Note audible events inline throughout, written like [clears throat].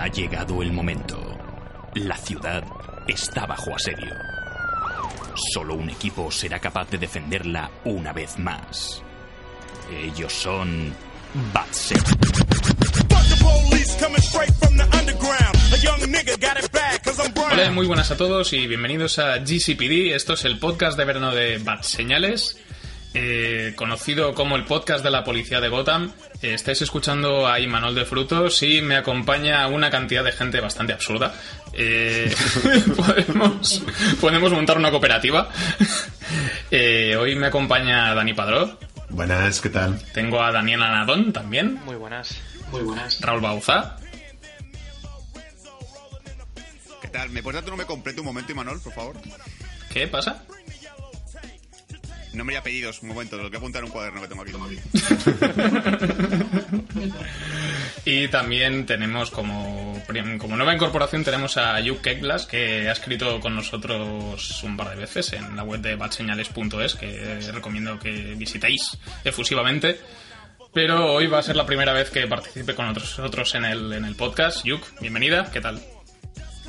Ha llegado el momento. La ciudad está bajo asedio. Solo un equipo será capaz de defenderla una vez más. Ellos son Batset. Hola, muy buenas a todos y bienvenidos a GCPD. Esto es el podcast de verano de Bat Señales. Eh, conocido como el podcast de la policía de Gotham. Eh, estáis escuchando a Imanol de Frutos y me acompaña una cantidad de gente bastante absurda. Eh, [laughs] podemos, podemos montar una cooperativa. Eh, hoy me acompaña Dani Padró. Buenas, ¿qué tal? Tengo a Daniel Anadón también. Muy buenas. Muy buenas. Raúl Bauza. ¿Qué tal? ¿Me puedes dar tu nombre completo un momento, Imanol, por favor? ¿Qué pasa? Nombre y apellidos, un momento, lo que apuntar en un cuaderno que tengo aquí. [laughs] Y también tenemos como, como nueva incorporación tenemos a Hugh Keglas, que ha escrito con nosotros un par de veces en la web de batseñales.es, que recomiendo que visitéis efusivamente. Pero hoy va a ser la primera vez que participe con nosotros en el, en el podcast. Yuk, bienvenida, ¿qué tal?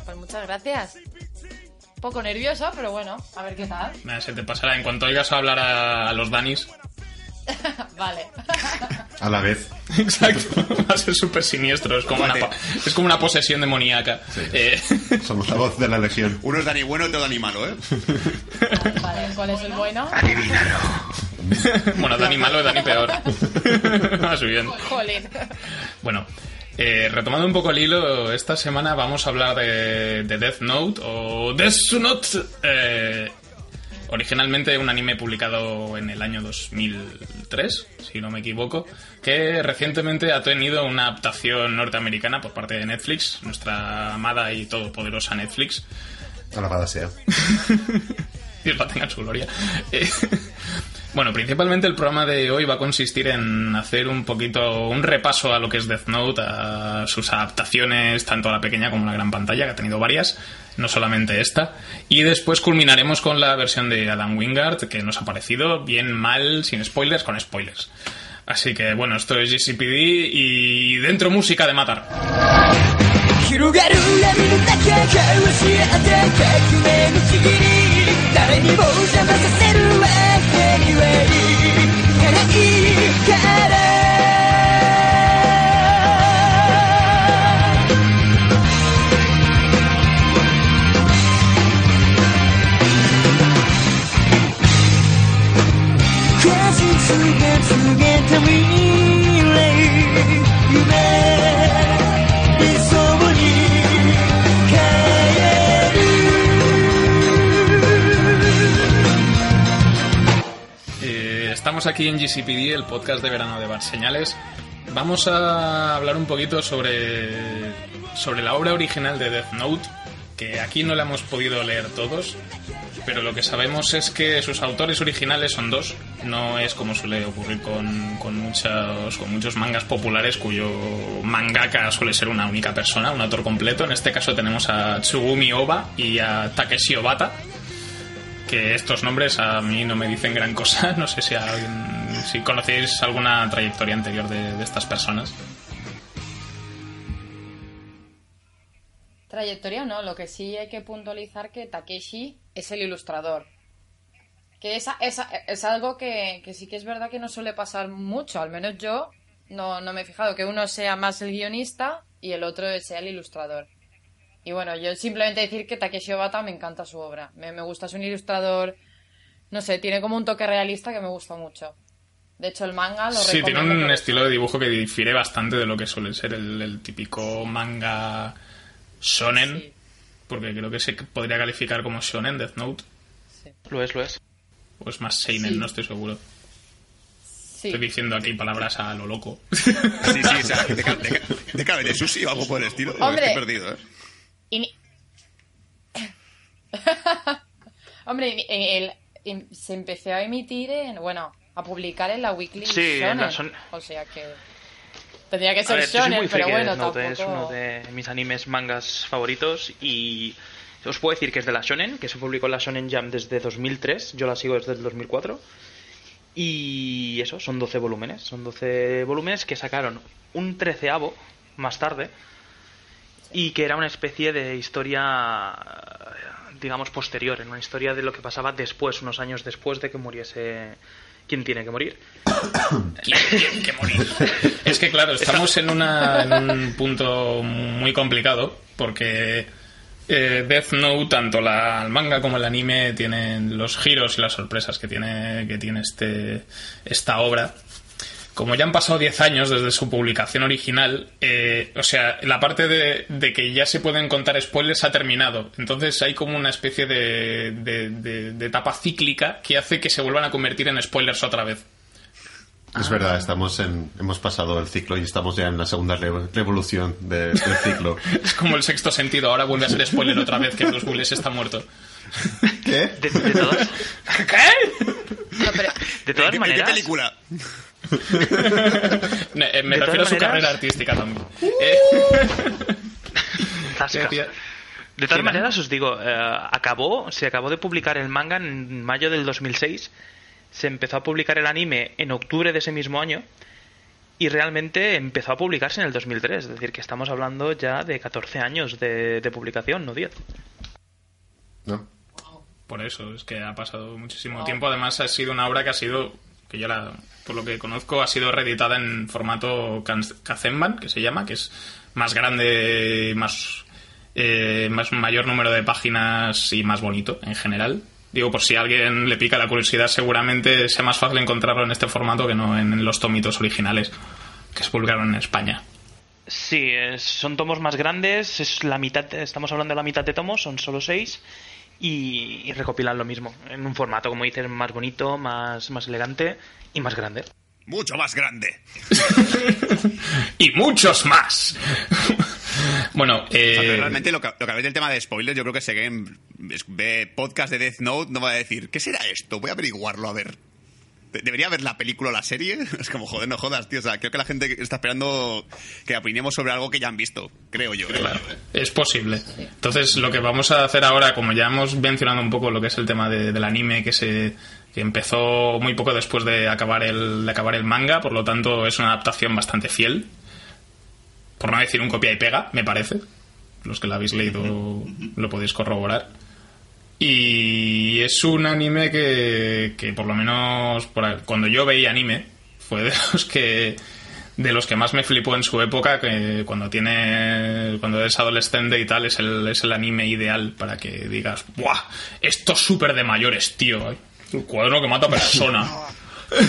Pues muchas gracias. Un poco nerviosa, pero bueno, a ver qué tal. Nada, se te pasará. En cuanto oigas hablar a, a los Danis, [laughs] vale. A la vez. Exacto, [laughs] va a ser súper siniestro, es como, una, po- es como una posesión demoníaca. Eh, [laughs] Somos la voz de la legión. Uno es Dani bueno, otro Dani malo, ¿eh? Vale, ¿cuál es el bueno? bueno, Dani malo, Dani peor. Más bien. Jolín. Bueno, eh, retomando un poco el hilo, esta semana vamos a hablar de, de Death Note o Death Note. eh, originalmente un anime publicado en el año 2003, si no me equivoco, que recientemente ha tenido una adaptación norteamericana por parte de Netflix, nuestra amada y todopoderosa Netflix. Alabada sea. Dios la tenga en su gloria. Bueno, principalmente el programa de hoy va a consistir en hacer un poquito un repaso a lo que es Death Note, a sus adaptaciones, tanto a la pequeña como a la gran pantalla, que ha tenido varias, no solamente esta. Y después culminaremos con la versión de Adam Wingard, que nos ha parecido bien, mal, sin spoilers, con spoilers. Así que bueno, esto es GCPD y dentro música de matar. 誰にも邪魔させるわけにはいかない。から estamos aquí en GCPD, el podcast de verano de Bar Señales. Vamos a hablar un poquito sobre, sobre la obra original de Death Note, que aquí no la hemos podido leer todos, pero lo que sabemos es que sus autores originales son dos. No es como suele ocurrir con, con muchos, con muchos mangas populares cuyo mangaka suele ser una única persona, un autor completo. En este caso tenemos a Tsugumi Oba y a Takeshi Obata que estos nombres a mí no me dicen gran cosa. [laughs] No sé si, alguien- si conocéis alguna trayectoria anterior de, de estas personas. Trayectoria no, lo que sí hay que puntualizar que Takeshi es el ilustrador. Que esa, esa, es algo que, que sí que es verdad que no suele pasar mucho, al menos yo no, no me he fijado, que uno sea más el guionista y el otro sea el ilustrador. Y bueno, yo simplemente decir que Takeshi Obata me encanta su obra. Me, me gusta, es un ilustrador, no sé, tiene como un toque realista que me gusta mucho. De hecho, el manga lo Sí, tiene un estilo de dibujo que difiere bastante de lo que suele ser el, el típico manga shonen. Sí. Porque creo que se podría calificar como shonen Death Note. Lo es, lo es. O es más seinen, Sí. no estoy seguro. Sí. Estoy diciendo aquí palabras a lo loco. Sí, sí, o sea, de, de, de de sushi o algo por el estilo. Hombre. Estoy perdido, ¿eh? Y ni- [laughs] Hombre, y el- y se empezó a emitir en, bueno, a publicar en la Weekly Sí, en Shonen. Son- O sea que tendría que ser ver, shonen, muy pero bueno, Death Note, tampoco. es uno de mis animes mangas favoritos y os puedo decir que es de la Shonen, que se publicó en la Shonen Jump desde 2003, yo la sigo desde el 2004 y eso, son 12 volúmenes, son 12 volúmenes que sacaron un treceavo más tarde y que era una especie de historia digamos posterior, en una historia de lo que pasaba después, unos años después de que muriese quien tiene que morir. [coughs] que morir. Es que claro, estamos en, una, en un punto muy complicado porque eh, Death Note, tanto la, el manga como el anime, tienen los giros y las sorpresas que tiene, que tiene este, esta obra. Como ya han pasado 10 años desde su publicación original, eh, o sea, la parte de, de que ya se pueden contar spoilers ha terminado. Entonces hay como una especie de, de- de- de etapa cíclica que hace que se vuelvan a convertir en spoilers otra vez. Es verdad, estamos en, hemos pasado el ciclo y estamos ya en la segunda re- revolución de- del ciclo. [laughs] Es como el sexto sentido, ahora vuelve a ser spoiler otra vez que Bruce Willis está muerto. ¿Qué? De, de todas, [laughs] ¿Qué? No, pero de todas ¿En qué- en maneras, qué película? [laughs] Me, eh, me De refiero a su maneras- carrera artística también. Eh, [laughs] Zascas. decía- De todas maneras, os digo, eh, acabó, se acabó de publicar el manga en mayo del 2006, se empezó a publicar el anime en octubre de ese mismo año y realmente empezó a publicarse en el 2003, es decir, que estamos hablando ya de 14 años de, de publicación, no 10. ¿No? Por eso, es que ha pasado muchísimo tiempo. Además, ha sido una obra que ha sido, que yo la, por lo que conozco, ha sido reeditada en formato Kazemban, que se llama, que es más grande, más, eh, más mayor número de páginas y más bonito en general. Digo, por si a alguien le pica la curiosidad, seguramente sea más fácil encontrarlo en este formato que no en los tomitos originales que se publicaron en España. Sí, son tomos más grandes, es la mitad, estamos hablando de la mitad de tomos, son solo seis y, y recopilan lo mismo, en un formato, como dices, más bonito, más, más elegante y más grande. Mucho más grande. [laughs] y muchos más. bueno, O sea, eh, pero realmente lo que, lo que habéis del tema de spoilers, yo creo que si alguien ve podcast de Death Note, no va a decir, ¿qué será esto? Voy a averiguarlo, a ver. De- ¿Debería ver la película o la serie? [laughs] Es como, joder, no jodas, tío. O sea, creo que la gente está esperando que opinemos sobre algo que ya han visto, creo yo. ¿eh? es posible. Entonces, lo que vamos a hacer ahora, como ya hemos mencionado un poco lo que es el tema de- del anime, que se que empezó muy poco después de acabar el de acabar el manga, por lo tanto es una adaptación bastante fiel. Por no decir un copia y pega, me parece. Los que lo habéis leído [laughs] lo podéis corroborar. Y es un anime que, que por lo menos por cuando yo veía anime fue de [laughs] los que de los que más me flipó en su época que cuando tiene cuando eres adolescente y tal es el, es el anime ideal para que digas ¡buah! esto es súper de mayores tío un cuaderno que mata persona [laughs]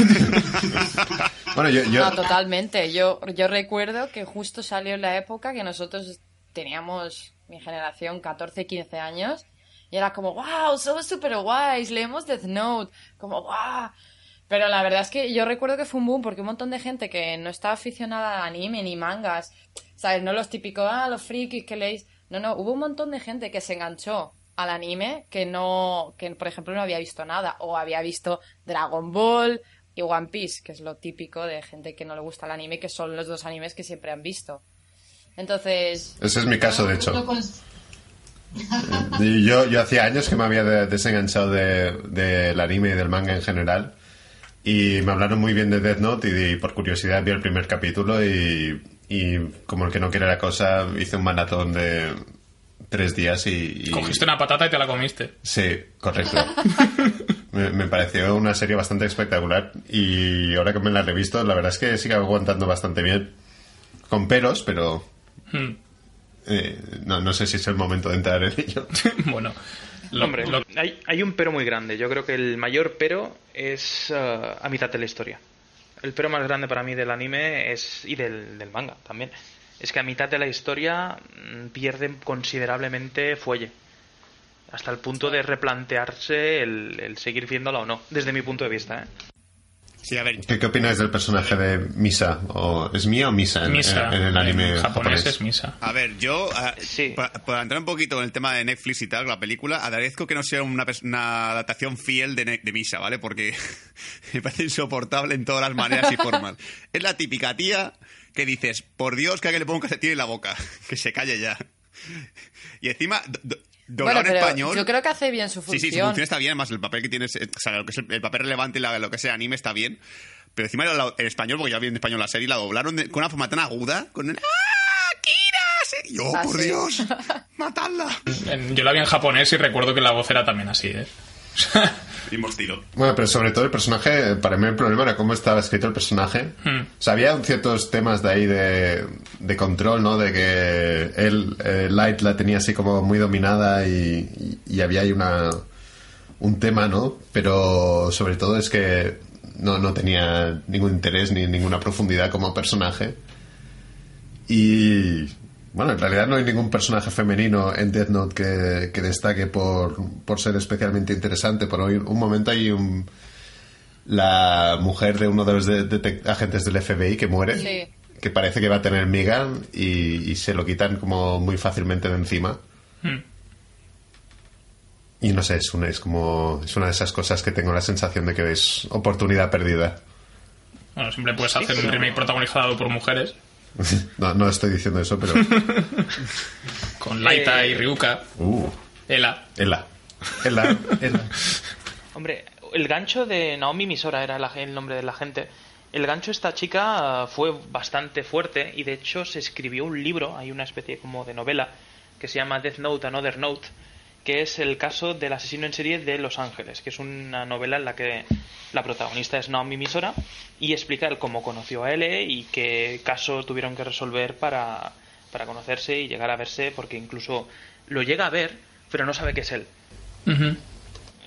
Bueno, yo, yo- No, totalmente. Yo, yo recuerdo que justo salió en la época que nosotros teníamos, mi generación, 14, 15 años, y era como, wow, somos súper guays, leemos Death Note, como, wow. Pero la verdad es que yo recuerdo que fue un boom porque un montón de gente que no estaba aficionada al anime ni mangas, ¿sabes? No los típicos, ah, los frikis que leéis. No, no, hubo un montón de gente que se enganchó al anime que no, que por ejemplo no había visto nada o había visto Dragon Ball y One Piece, que es lo típico de gente que no le gusta el anime, que son los dos animes que siempre han visto. Entonces, ese es mi caso, de hecho. [laughs] Y Yo, yo hacía años que me había de- desenganchado de- del anime y del manga en general. Y me hablaron muy bien de Death Note y, por curiosidad vi el primer capítulo y, y como el que no quiere la cosa, hice un maratón de tres días y... y- cogiste una patata y te la comiste Sí, correcto. [laughs] me, me pareció una serie bastante espectacular y ahora que me la he revisto, la verdad es que sigue aguantando bastante bien. Con peros, pero Hmm. Eh, no, no sé si es el momento de entrar en ello. [laughs] bueno lo- Hombre, lo- hay, hay un pero muy grande. Yo creo que el mayor pero es eh, a mitad de la historia. El pero más grande para mí del anime es y del, del manga también. Es que a mitad de la historia mm, pierde considerablemente fuelle. Hasta el punto de replantearse el, el seguir viéndola o no, desde mi punto de vista. ¿eh? Sí, a ver, ¿Qué, qué opináis del personaje de Misa? ¿O, ¿Es Mia o Misa en, Misa. en- en el anime En japonés? es Misa. A ver, yo, ah, Sí. para, para entrar un poquito en el tema de Netflix y tal, la película, agradezco que no sea una, una adaptación fiel de, de Misa, ¿vale? Porque [laughs] me parece insoportable en todas las maneras y formas. [laughs] Es la típica tía que dices, por Dios, que alguien le ponga un calcetín en la boca, [laughs] que se calle ya. Y encima, do- do- doblado Bueno, pero español... yo creo que hace bien su Sí, función. sí, su función está bien, además el papel que tienes, eh, o sea, lo que es el, el papel relevante y lo que sea anime está bien. Pero encima en español, porque ya vi en español la serie, la doblaron de- con una forma tan aguda, con el ¡Ah, Kira! Sí, Yo, Ah, por sí. Dios, [laughs] matadla. En- Yo la vi en japonés y recuerdo que la voz era también así, ¿eh? [laughs] Estilo. Bueno, pero sobre todo el personaje, para mí el problema era cómo estaba escrito el personaje. Hmm. O sea, había ciertos temas de ahí de, de control, ¿no? De que él, eh, Light la tenía así como muy dominada y, y- y había ahí una, un tema, ¿no? Pero sobre todo es que no, no tenía ningún interés ni ninguna profundidad como personaje. Y bueno, en realidad no hay ningún personaje femenino en Death Note que, que destaque por, por ser especialmente interesante. Por hoy, un momento hay un, la mujer de uno de los de- agentes del FBI que muere, Sí. que parece que va a tener miga y, y se lo quitan como muy fácilmente de encima. Hmm. Y no sé, es una, es como es una de esas cosas que tengo la sensación de que es oportunidad perdida. Bueno, siempre puedes hacer un remake protagonizado por mujeres, [laughs] No, no estoy diciendo eso, pero... [laughs] con Laita Eh, y Ryuka, Uh, Ela. Ela. Ela. Ela. [laughs] Hombre, el gancho de Naomi Misora era la- el nombre de la gente. El gancho de esta chica fue bastante fuerte y de hecho se escribió un libro, hay una especie como de novela que se llama Death Note, Another Note, que es el caso del asesino en serie de Los Ángeles, que es una novela en la que la protagonista es Naomi Misora y explica el cómo conoció a L y qué caso tuvieron que resolver para, para conocerse y llegar a verse, porque incluso lo llega a ver, pero no sabe que es él.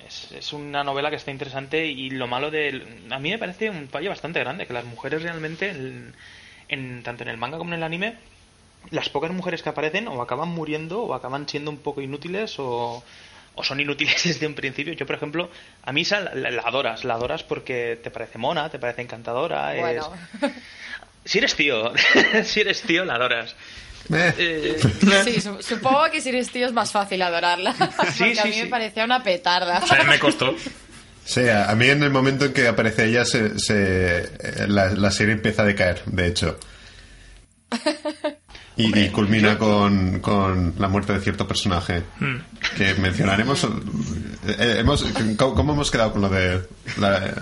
Es, es una novela que está interesante y lo malo de... A mí me parece un fallo bastante grande, que las mujeres realmente, en, en- tanto en el manga como en el anime, las pocas mujeres que aparecen o acaban muriendo o acaban siendo un poco inútiles o, o son inútiles [laughs] desde un principio. Yo, por ejemplo, a Misa la, la- la adoras, la adoras porque te parece mona, te parece encantadora. es- Bueno, [laughs] Si eres tío, [laughs] si eres tío, la adoras. Eh. Eh, sí, su- supongo que si eres tío es más fácil adorarla. porque a sí, mí sí. me parecía una petarda. O sea, me costó. Sí, a, mí en el momento en que aparece ella, se, se- eh, la, la serie empieza a decaer, de hecho. Y, y culmina con, con la muerte de cierto personaje Hmm. que mencionaremos. eh, hemos, ¿cómo, cómo hemos quedado con lo de... la-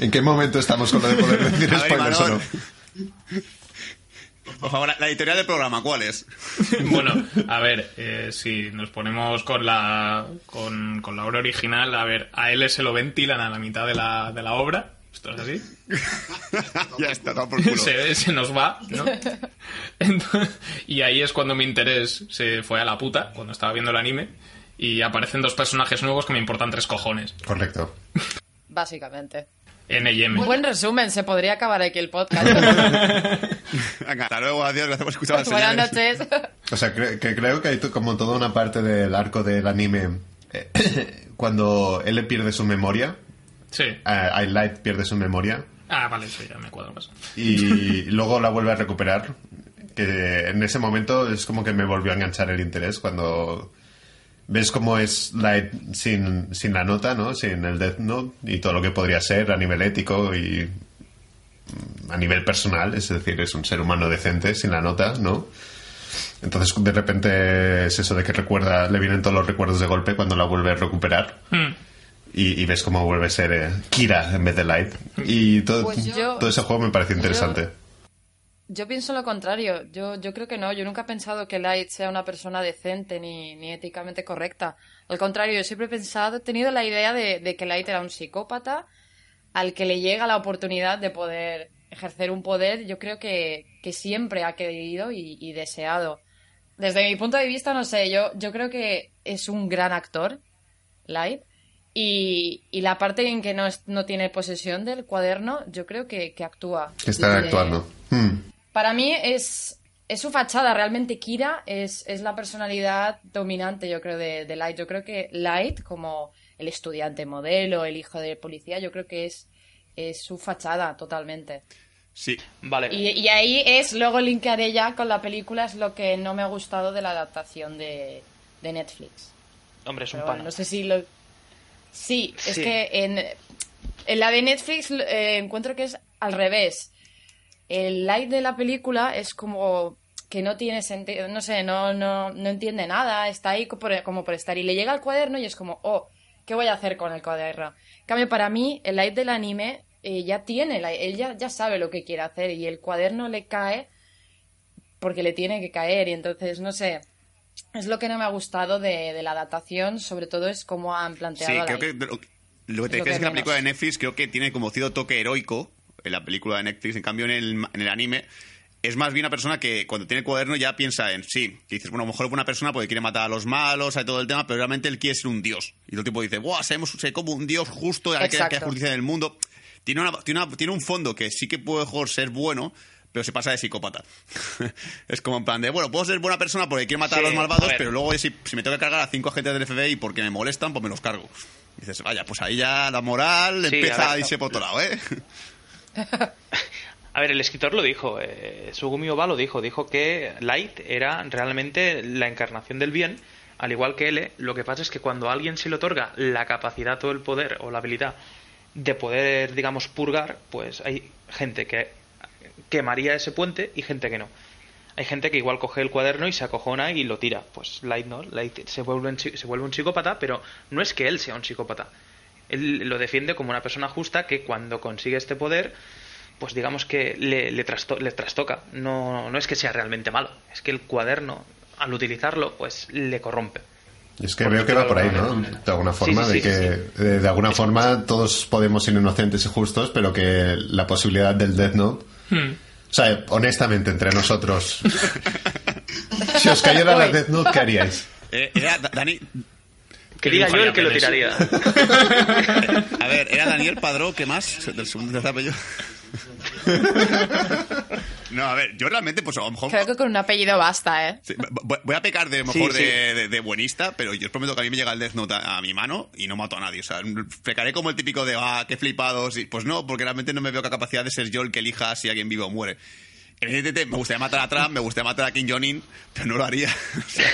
¿En qué momento estamos con lo de poder [laughs] decir spoilers o no? Por favor, la, la editorial del programa, ¿cuál es? [laughs] Bueno, a ver, eh, si nos ponemos con la, con, con la obra original, a ver, a él se lo ventilan a la mitad de la, de la obra. Esto es así. [laughs] ya está, todo por culo. se, se nos va, ¿no? [laughs] Entonces- y ahí es cuando mi interés se fue a la puta, cuando estaba viendo el anime. Y aparecen dos personajes nuevos que me importan tres cojones. Correcto. [laughs] Básicamente. N y M. Un buen resumen, se podría acabar aquí el podcast. Venga, hasta luego, adiós, gracias por escuchar Buenas señales. noches. O sea, cre- que creo que hay como toda una parte del arco del anime eh, [coughs] cuando él pierde su memoria, Sí. eh, Light pierde su memoria Ah, vale, eso ya me cuadro más. y [laughs] luego la vuelve a recuperar. Que en ese momento es como que me volvió a enganchar el interés cuando ves cómo es Light sin, sin la nota, ¿no? Sin el Death Note y todo lo que podría ser a nivel ético y mm, a nivel personal, es decir, es un ser humano decente sin la nota, ¿no? Entonces de repente es eso de que recuerda, le vienen todos los recuerdos de golpe cuando la vuelve a recuperar. Hmm. Y, y ves cómo vuelve a ser eh, Kira en vez de Light. Y todo, Pues yo- todo ese juego me parece interesante. Yo pienso lo contrario. Yo, yo creo que no. Yo nunca he pensado que Light sea una persona decente ni, ni éticamente correcta. Al contrario, yo siempre he pensado, he tenido la idea de, de que Light era un psicópata al que le llega la oportunidad de poder ejercer un poder. Yo creo que, que siempre ha querido y, y deseado. Desde mi punto de vista, no sé, yo, yo creo que es un gran actor, Light. Y, y la parte en que no, es- no tiene posesión del cuaderno, yo creo que, que actúa. Está que- actuando. Hmm. para mí es, es su fachada. Realmente Kira es, es la personalidad dominante, yo creo, de, de Light. Yo creo que Light, como el estudiante modelo, el hijo de policía, yo creo que es es su fachada totalmente. Sí. Vale. Y, y ahí es, luego linkaré ya con la película, es lo que no me ha gustado de la adaptación de, de Netflix. Hombre, es un bueno, no sé si lo... Sí, es Sí. que en, en la de Netflix eh, encuentro que es al revés. El light de la película es como que no tiene sentido, no sé, no, no, no entiende nada, está ahí por- como por estar. Y le llega el cuaderno y es como, oh, ¿qué voy a hacer con el cuaderno? En cambio, para mí, el light del anime eh, ya tiene, la- él ya, ya sabe lo que quiere hacer y el cuaderno le cae porque le tiene que caer y entonces, no sé, es lo que no me ha gustado de, de la adaptación, sobre todo es cómo han planteado Sí, creo que lo, lo que te Lo crees que es que la película de Netflix creo que tiene como cierto toque heroico en la película de Netflix. En cambio, en el, en el anime es más bien una persona que cuando tiene el cuaderno ya piensa en sí. Dices, bueno, a lo mejor es una persona porque quiere matar a los malos, hay todo el tema, pero realmente él quiere ser un dios. Y todo el tipo dice, ¡buah! Seremos sé como un dios justo, hay que Exacto. justicia en el mundo. Tiene, una, tiene, una- tiene un fondo que sí que puede mejor ser bueno, pero se pasa de psicópata. [laughs] es como en plan de, bueno, puedo ser buena persona porque quiero matar Sí, a los malvados, a pero luego si, si me tengo que cargar a cinco agentes del FBI porque me molestan, pues me los cargo. Y dices, vaya, pues ahí ya la moral Sí, empieza a a, ver, irse por otro lado, ¿eh? [laughs] A ver, el escritor lo dijo, eh, Sugumi Oba lo dijo, dijo que Light era realmente la encarnación del bien, al igual que L. Lo que pasa es que cuando a alguien se le otorga la capacidad o el poder o la habilidad de poder, digamos, purgar, pues hay gente que quemaría ese puente y gente que no. Hay gente que igual coge el cuaderno y se acojona y lo tira. Pues Light no, Light se vuelve, un se vuelve un psicópata, pero no es que él sea un psicópata. Él lo defiende como una persona justa que cuando consigue este poder, pues digamos que le, le, trasto- le trastoca. No, no es que sea realmente malo, es que el cuaderno, al utilizarlo, pues le corrompe. Es que veo que va por ahí, ¿no? De alguna forma, sí, de sí, que de, de alguna forma todos podemos ser inocentes y justos, pero que la posibilidad del Death Note. O sea, honestamente, entre nosotros. si os cayera la. Death Note, ¿qué haríais? Eh, Era Da- Dani... Que diga yo el que lo tiraría. A ver, era Daniel Padró, ¿qué más? Del segundo apellido. [laughs] No, a ver, yo realmente, pues a lo mejor... Creo que con un apellido basta, ¿eh? Sí, voy- a pecar de Sí, mejor sí. De, de- de buenista, pero yo os prometo que a mí me llega el Death Note a, a mi mano y no mato a nadie. O sea, pecaré como el típico de, ah, qué flipados. Y, pues no, porque realmente no me veo con capacidad de ser yo el que elija si alguien vive o muere. Evidentemente, me gustaría matar a Trump, me gustaría matar a Kim Jong-un, pero no lo haría. [laughs] O sea,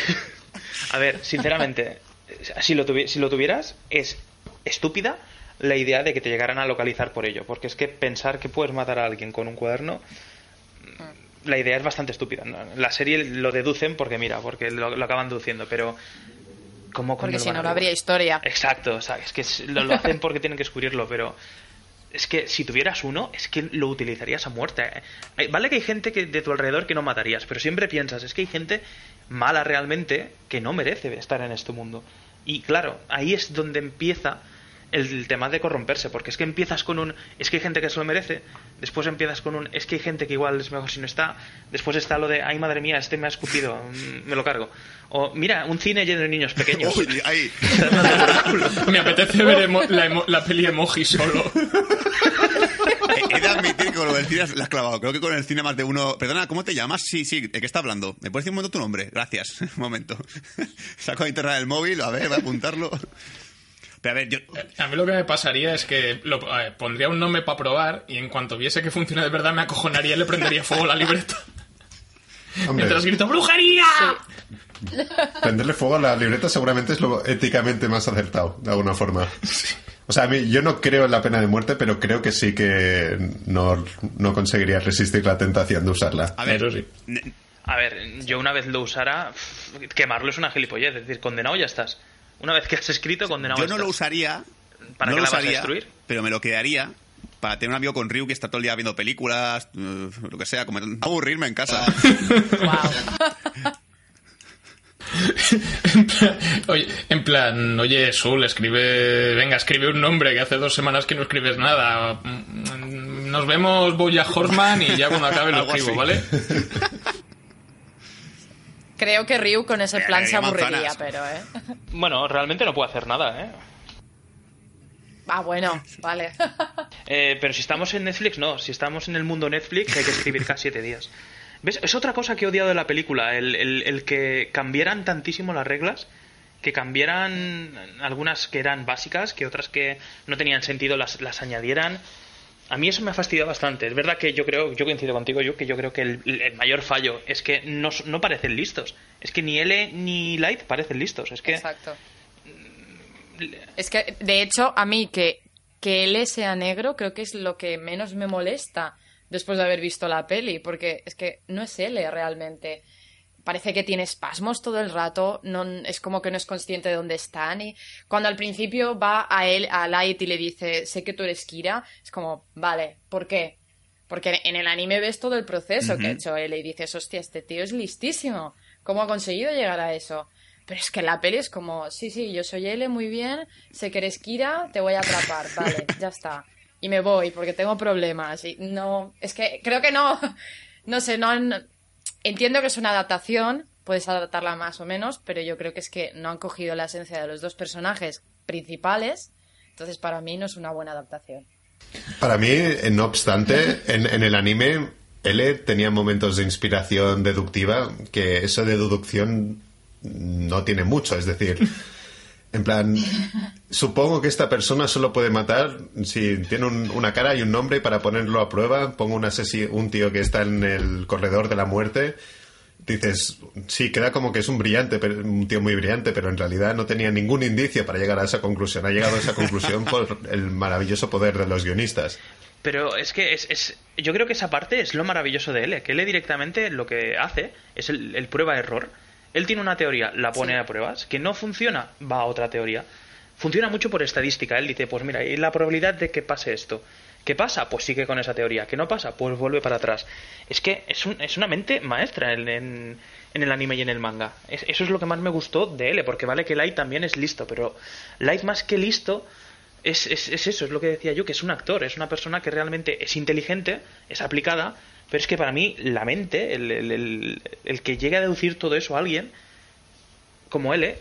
A ver, sinceramente, si lo, tuvi- si lo tuvieras, es estúpida la idea de que te llegaran a localizar por ello. Porque es que pensar que puedes matar a alguien con un cuaderno, la idea es bastante estúpida. ¿no? La serie lo deducen porque, mira, porque lo, lo acaban deduciendo, pero. ¿Cómo Porque si no, no habría historia. Exacto, o sea, es que lo, lo [laughs] hacen porque tienen que descubrirlo, pero es que si tuvieras uno, es que lo utilizarías a muerte. ¿eh? Vale que hay gente que de tu alrededor que no matarías, pero siempre piensas, es que hay gente mala realmente que no merece estar en este mundo. Y claro, ahí es donde empieza el tema de corromperse, porque es que empiezas con un, es que hay gente que se lo merece, después empiezas con un, es que hay gente que igual es mejor si no está, después está lo de, ay madre mía, este me ha escupido, mm, me lo cargo. O mira, un cine lleno de niños pequeños. [laughs] uy, ahí. [laughs] [laughs] Me apetece ver emo- la, emo- la peli emoji solo. He- de admitir que con lo del cine la has clavado. Creo que con el cine más de uno. Perdona, ¿cómo te llamas? Sí, sí, ¿de qué está hablando? ¿Me puedes decir un momento tu nombre? Gracias. Un momento. Saco de internet el móvil, a ver, voy a apuntarlo. Pero a ver, yo. A mí lo que me pasaría es que lo, pondría un nombre para probar y en cuanto viese que funciona de verdad me acojonaría y le prendería fuego a la libreta. [laughs] Hombre, Mientras grito ¡Brujería! [laughs] prenderle fuego a la libreta seguramente es lo éticamente más acertado, de alguna forma. O sea, a mí, yo no creo en la pena de muerte, pero creo que sí que no, no conseguiría resistir la tentación de usarla. A ver, Eso sí. ne- A ver, yo una vez lo usara, quemarlo es una gilipollez, es decir, condenado ya estás. Una vez que has escrito, condenado yo no estás. lo usaría. ¿Para no qué lo la vas a usaría, destruir? Pero me lo quedaría para tener un amigo con Ryu que está todo el día viendo películas, eh, lo que sea, como aburrirme en casa. [laughs] Wow. [laughs] En plan, oye, en plan, oye, Sul, escribe. Venga, escribe un nombre que hace dos semanas que no escribes nada. Mm, Nos vemos, voy a Horseman y ya cuando acabe lo escribo. ¿vale? [laughs] Creo que Ryu con ese Le plan se aburriría, manzanas. pero, ¿eh? [laughs] Bueno, realmente no puedo hacer nada, ¿eh? Ah, bueno, vale. [laughs] Eh, Pero si estamos en Netflix, no. Si estamos en el mundo Netflix, hay que escribir cada siete días. ¿Ves? Es otra cosa que he odiado de la película, el, el- el que cambiaran tantísimo las reglas, que cambiaran algunas que eran básicas, que otras que no tenían sentido las, las añadieran. A mí eso me ha fastidiado bastante. Es verdad que yo creo, yo coincido contigo, yo que yo creo que el, el mayor fallo es que no, no parecen listos. Es que ni L ni Light parecen listos. Es que Exacto. Es que, de hecho, a mí que, que L sea negro creo que es lo que menos me molesta después de haber visto la peli, porque es que no es L realmente. Parece que tiene espasmos todo el rato, no, es como que no es consciente de dónde están. Y cuando al principio va a él, a Light y le dice, sé que tú eres Kira, es como, vale, ¿por qué? Porque en el anime ves todo el proceso que ha hecho él y dices, hostia, este tío es listísimo. ¿Cómo ha conseguido llegar a eso? Pero es que en la peli es como, sí, sí, yo soy L, muy bien, sé que eres Kira, te voy a atrapar, vale, [laughs] ya está. Y me voy porque tengo problemas. Y no, es que creo que no, [laughs] no sé, no han- entiendo que es una adaptación, puedes adaptarla más o menos, pero yo creo que es que no han cogido la esencia de los dos personajes principales, entonces para mí no es una buena adaptación. Para mí, no obstante, [laughs] en, en el anime, L tenía momentos de inspiración deductiva que eso de deducción no tiene mucho. Es decir, en plan, [laughs] supongo que esta persona solo puede matar si tiene un- una cara y un nombre para ponerlo a prueba. Pongo un, un tío que está en el corredor de la muerte. Dices, sí, queda como que es un brillante, un tío muy brillante, pero en realidad no tenía ningún indicio para llegar a esa conclusión. Ha llegado a esa conclusión [laughs] por el maravilloso poder de los guionistas. Pero es que es, es- yo creo que esa parte es lo maravilloso de L, que L directamente lo que hace es el, el prueba-error. Él tiene una teoría, la pone Sí. a pruebas, que no funciona, va a otra teoría. Funciona mucho por estadística. Él dice, pues mira, y la probabilidad de que pase esto. ¿Qué pasa? Pues sigue con esa teoría. ¿Qué no pasa? Pues vuelve para atrás. Es que es, un- es una mente maestra en, en- en el anime y en el manga. Es- eso es lo que más me gustó de L, porque vale que Light también es listo, pero Light más que listo es, es, es eso, es lo que decía yo, que es un actor, es una persona que realmente es inteligente, es aplicada, pero es que para mí la mente, el, el, el- el que llegue a deducir todo eso a alguien, como él, ¿eh?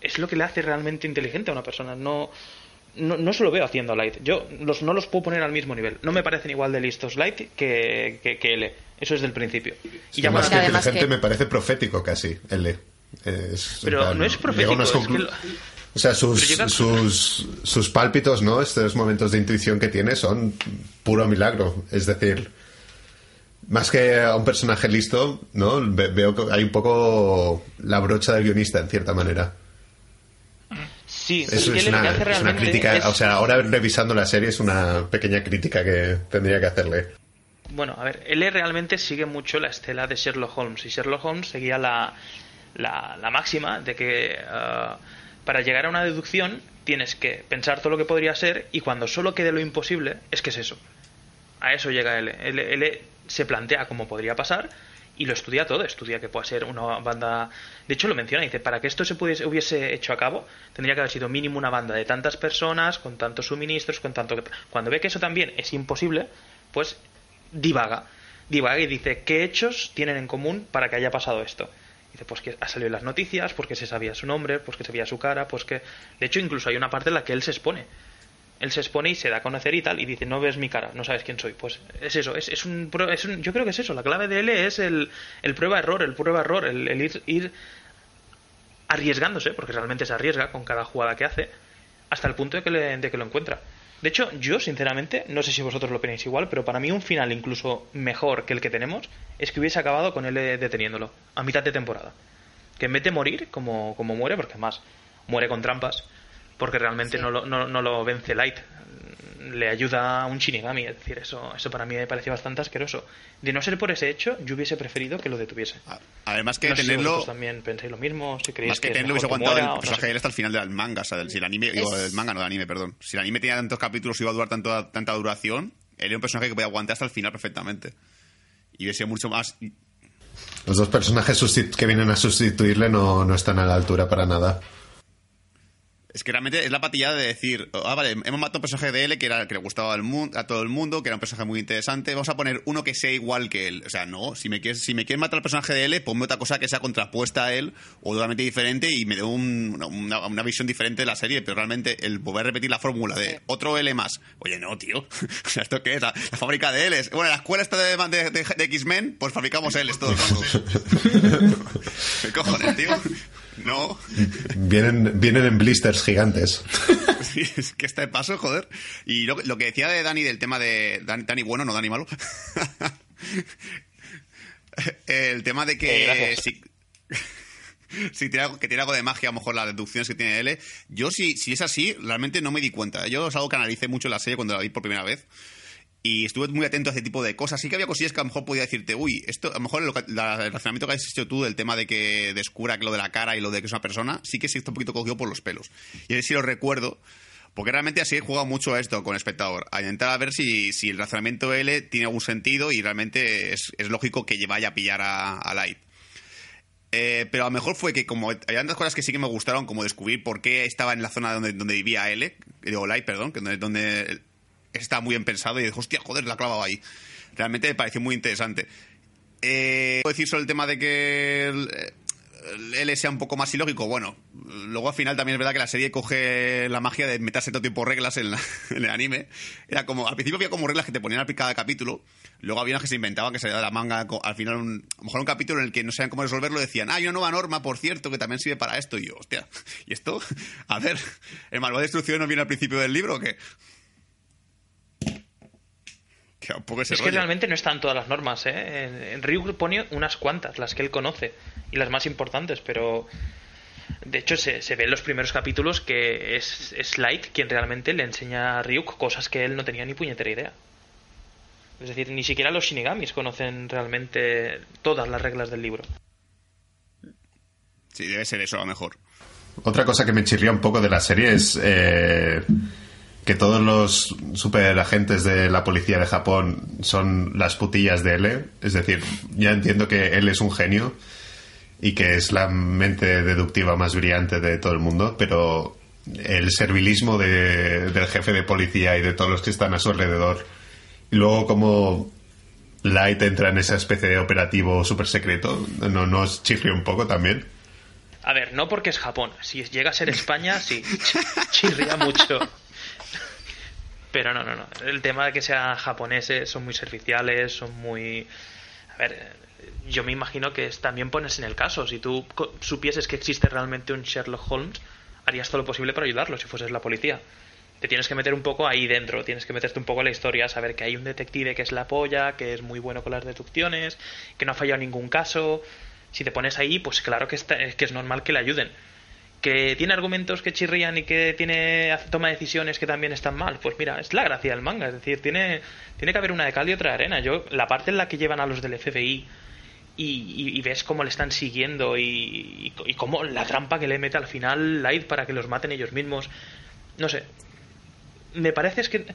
es lo que le hace realmente inteligente a una persona. No, no, no se lo veo haciendo a Light. Yo los, no los puedo poner al mismo nivel. No me parecen igual de listos Light que, que, que L. Eso es del principio. Y Sí, ya más que inteligente que- me parece profético casi, L. Es, Pero plan, no es profético, unas es conclu- que lo- O sea, sus, llega- sus, sus pálpitos, ¿no? Estos momentos de intuición que tiene son puro milagro. Es decir, más que a un personaje listo, ¿no? Ve- veo que hay un poco la brocha del guionista, en cierta manera. Sí, es lo una, es una crítica, es- o sea, ahora revisando la serie es una pequeña crítica que tendría que hacerle. Bueno, a ver, L realmente sigue mucho la estela de Sherlock Holmes y Sherlock Holmes seguía la, la, la máxima de que ah, para llegar a una deducción tienes que pensar todo lo que podría ser y cuando solo quede lo imposible es que es eso. A eso llega L. L, L se plantea cómo podría pasar y lo estudia todo. Estudia que pueda ser una banda. De hecho, lo menciona. Dice: para que esto se pudiese, hubiese hecho a cabo, tendría que haber sido mínimo una banda de tantas personas, con tantos suministros, con tanto. Cuando ve que eso también es imposible, pues divaga. Divaga y dice: ¿qué hechos tienen en común para que haya pasado esto? Dice, pues que ha salido en las noticias, pues que se sabía su nombre, pues que se veía su cara, pues que... De hecho, incluso hay una parte en la que él se expone. Él se expone y se da a conocer y tal, y dice, no ves mi cara, no sabes quién soy. Pues es eso, es, es, un, es un- Yo creo que es eso, la clave de él es el, el prueba-error, el prueba-error, el, el ir, ir arriesgándose, porque realmente se arriesga con cada jugada que hace, hasta el punto de que, le- de que lo encuentra. De hecho, yo sinceramente, no sé si vosotros lo opináis igual, pero para mí un final incluso mejor que el que tenemos es que hubiese acabado con él eh, deteniéndolo a mitad de temporada. Que en vez de morir, como, como muere, porque además muere con trampas, porque realmente Sí. no, lo, no, no lo vence Light, le ayuda a un Shinigami, es decir, eso, eso para mí me parece bastante asqueroso. De no ser por ese hecho, yo hubiese preferido que lo detuviese. Además que no si tenerlo... vosotros también pensáis lo mismo, si creéis Más que tenerlo hubiese aguantado muera, el personaje él hasta el final del manga. O sea, del, si el anime, digo, Es- del manga, no del anime, perdón. Si el anime tenía tantos capítulos y iba a durar tanto, tanta duración, él era un personaje que podía aguantar hasta el final perfectamente. Y hubiese sido mucho más. Los dos personajes que vienen a sustituirle no, no están a la altura para nada. Es que realmente es la patillada de decir, ah, vale, hemos matado a un personaje de él que, era, que le gustaba al mun- a todo el mundo, que era un personaje muy interesante, vamos a poner uno que sea igual que él. O sea, no, si me quieres, si me quieres matar al personaje de él, ponme otra cosa que sea contrapuesta a él o totalmente diferente y me dé un- una, una visión diferente de la serie, pero realmente el volver a repetir la fórmula de otro L más. Oye, no, tío. [laughs] o sea, ¿esto qué es? La, la fábrica de L's. Bueno, la escuela esta de, de, de- de X-Men, pues fabricamos L's todos. [laughs] ¿Qué cojones, tío? No. Vienen, vienen en blisters gigantes. [laughs] Sí, es que está de paso, joder. Y lo, lo que decía de Dani del tema de. Dani, Dani bueno, no Dani malo. [laughs] El tema de que. Eh, [laughs] si tiene algo- que tiene algo de magia, a lo mejor las deducciones que tiene L. Yo, si, si es así, realmente no me di cuenta. Yo es algo que analicé mucho en la serie cuando la vi por primera vez. Y estuve muy atento a ese tipo de cosas. Sí que había cosillas que a lo mejor podía decirte, uy, esto, a lo mejor que- la- el razonamiento que has hecho tú del tema de que descubra que lo de la cara y lo de que es una persona, sí que sí está un poquito cogido por los pelos. Y ese sí lo recuerdo, porque realmente así he jugado mucho a esto con el espectador, a intentar a ver si, si el razonamiento L tiene algún sentido y realmente es, lógico que vaya a pillar a, a Light. Eh, pero a lo mejor fue que como hay tantas cosas que sí que me gustaron, como descubrir por qué estaba en la zona donde, donde vivía L, digo Light, perdón, que donde, donde estaba muy bien pensado y dije, hostia, joder, la ha clavado ahí. Realmente me pareció muy interesante. Eh, ¿Puedo decir sobre el tema de que el, el L sea un poco más ilógico? Bueno, luego al final también es verdad que la serie coge la magia de meterse todo tipo de reglas en, [laughs] el anime. Era como, al principio había como reglas que te ponían al cada capítulo, luego había unas que se inventaban que se de la manga, al final un- a lo mejor un capítulo en el que no sabían cómo resolverlo decían, ah, hay una nueva norma, por cierto, que también sirve para esto. Y yo, hostia, [laughs] ¿y esto? [laughs] A ver, ¿el manual de no viene al principio del libro o qué? Es que realmente no están todas las normas, ¿eh? En- en Ryuk pone unas cuantas, las que él conoce, y las más importantes, pero... De hecho, se, se ve en los primeros capítulos que es, es Light quien realmente le enseña a Ryuk cosas que él no tenía ni puñetera idea. Es decir, ni siquiera los Shinigamis conocen realmente todas las reglas del libro. Sí, debe ser eso a lo mejor. Otra cosa que me chirría un poco de la serie es eh, que todos los superagentes de la policía de Japón son las putillas de L. Es decir, ya entiendo que él es un genio y que es la mente deductiva más brillante de todo el mundo, pero el servilismo de- del jefe de policía y de todos los que están a su alrededor, y luego como Light entra en esa especie de operativo super secreto, ¿no, no un poco también? A ver, no porque es Japón. Si llega a ser España, sí, ch- chirría mucho. Pero no, no, no. El tema de que sean japoneses, son muy serviciales, son muy... A ver, yo me imagino que también pones en el caso. Si tú supieses que existe realmente un Sherlock Holmes, harías todo lo posible para ayudarlo si fueses la policía. Te tienes que meter un poco ahí dentro, tienes que meterte un poco en la historia, saber que hay un detective que es la polla, que es muy bueno con las deducciones, que no ha fallado ningún caso. Si te pones ahí, pues claro que, está- que es normal que le ayuden. Que tiene argumentos que chirrían y que tiene toma decisiones que también están mal. Pues mira, es la gracia del manga. Es decir, tiene, tiene que haber una de cal y otra de arena. Yo, la parte en la que llevan a los del FBI y, ves cómo le están siguiendo y, y, y cómo la trampa que le mete al final Light para que los maten ellos mismos. No sé. Me parece es que.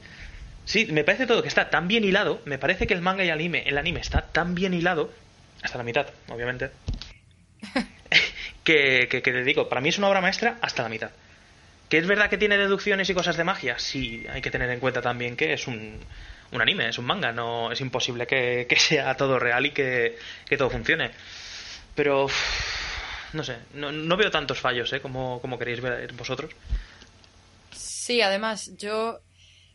Sí, me parece todo que está tan bien hilado. Me parece que el manga y el anime, el anime está tan bien hilado. Hasta la mitad, obviamente. [laughs] que, que, que te digo, para mí es una obra maestra hasta la mitad. ¿Que es verdad que tiene deducciones y cosas de magia? Sí, hay que tener en cuenta también que es un, un anime, es un manga, no es imposible que, que [laughs] sea todo real y que, todo funcione. Pero, no sé, no, no veo tantos fallos ¿eh? como, como queréis ver vosotros. Sí, además, yo.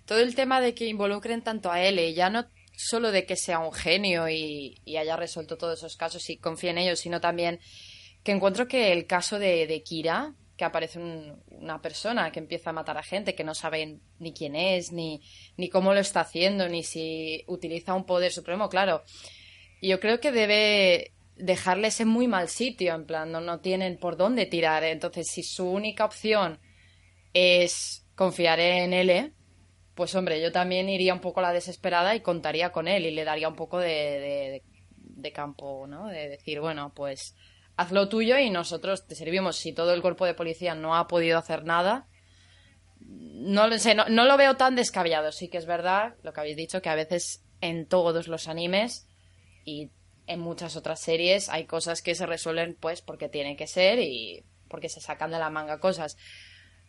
Todo el tema de que involucren tanto a L, ya no solo de que sea un genio y, y haya resuelto todos esos casos y confíe en ellos, sino también que encuentro que el caso de, de Kira, que aparece un- una persona que empieza a matar a gente que no sabe ni quién es, ni, ni cómo lo está haciendo, ni si utiliza un poder supremo, claro. Y yo creo que debe dejarles en muy mal sitio, en plan, no, no tienen por dónde tirar. Entonces, si su única opción es confiar en él, pues hombre, yo también iría un poco a la desesperada y contaría con él y le daría un poco de- de campo, ¿no? De decir, bueno, pues haz lo tuyo y nosotros te servimos. Si todo el cuerpo de policía no ha podido hacer nada, no lo sé, no, lo veo tan descabellado. Sí que es verdad lo que habéis dicho, que a veces en todos los animes y en muchas otras series hay cosas que se resuelven pues porque tienen que ser y porque se sacan de la manga cosas.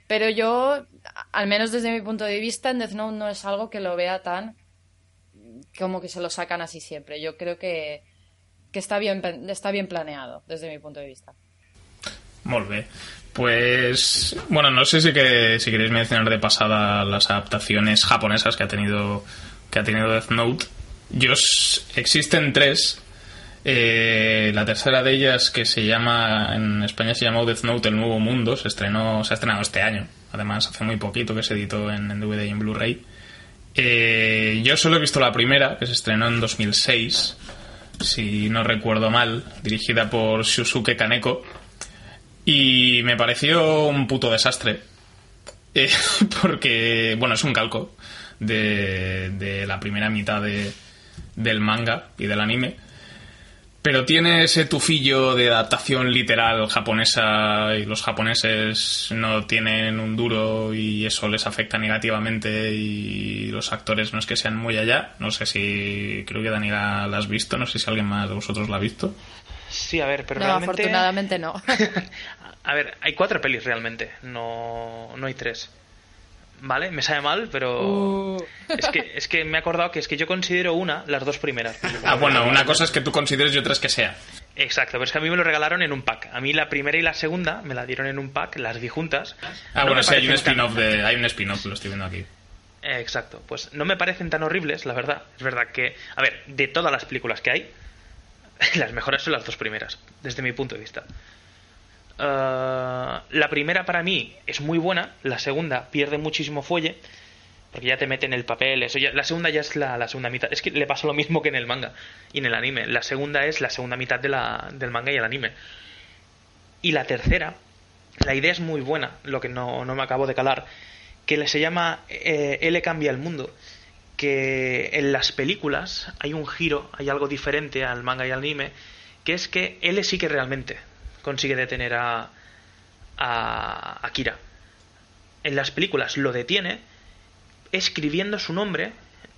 Pero yo, al menos desde mi punto de vista, en Death Note no es algo que lo vea tan como que se lo sacan así siempre. Yo creo que, que está, bien, está bien planeado desde mi punto de vista. Molt bé. Pues, bueno, no sé si, que, si queréis mencionar de pasada las adaptaciones japonesas que ha tenido, que ha tenido Death Note. Yo, existen tres Eh, la tercera de ellas, que se llama, en España se llamó Death Note El Nuevo Mundo, se estrenó, se ha estrenado este año. Además, hace muy poquito que se editó en, en DVD y en Blu-ray. Eh, yo solo he visto la primera, que se estrenó en 2006, si no recuerdo mal, dirigida por Shusuke Kaneko. Y me pareció un puto desastre. [laughs] Eh, porque, bueno, es un calco de, de la primera mitad de, del manga y del anime. Pero tiene ese tufillo de adaptación literal japonesa y los japoneses no tienen un duro y eso les afecta negativamente y los actores no es que sean muy allá. No sé si creo que Daniela la has visto, no sé si alguien más de vosotros la ha visto. Sí, a ver, pero No, realmente... afortunadamente no. [laughs] A ver, hay cuatro pelis realmente, no, no hay tres. ¿Vale? Me sabe mal, pero... Uh. Es, que, es que me he acordado que es que yo considero una, las dos primeras. [laughs] Ah, bueno, una cosa es que tú consideres y otra es que sea. Exacto, pero es que a mí me lo regalaron en un pack. A mí la primera y la segunda me la dieron en un pack, las vi juntas. Ah, No bueno, sí, hay un spin-off de, hay un spin-off, lo estoy viendo aquí. Exacto, pues no me parecen tan horribles, la verdad. Es verdad que, a ver, de todas las películas que hay, [laughs] las mejores son las dos primeras, desde mi punto de vista. Eh, la primera para mí es muy buena, la segunda pierde muchísimo fuelle, porque ya te meten el papel, eso la segunda ya es la, segunda mitad. Es que le pasa lo mismo que en el manga y en el anime. La segunda es la segunda mitad del manga y el anime. Y la tercera, la idea es muy buena, lo que no, me acabo de calar, que se llama eh, L cambia el mundo. Que en las películas hay un giro, hay algo diferente al manga y al anime, que es que L sí que realmente consigue detener a, a, a Kira. En las películas lo detiene escribiendo su nombre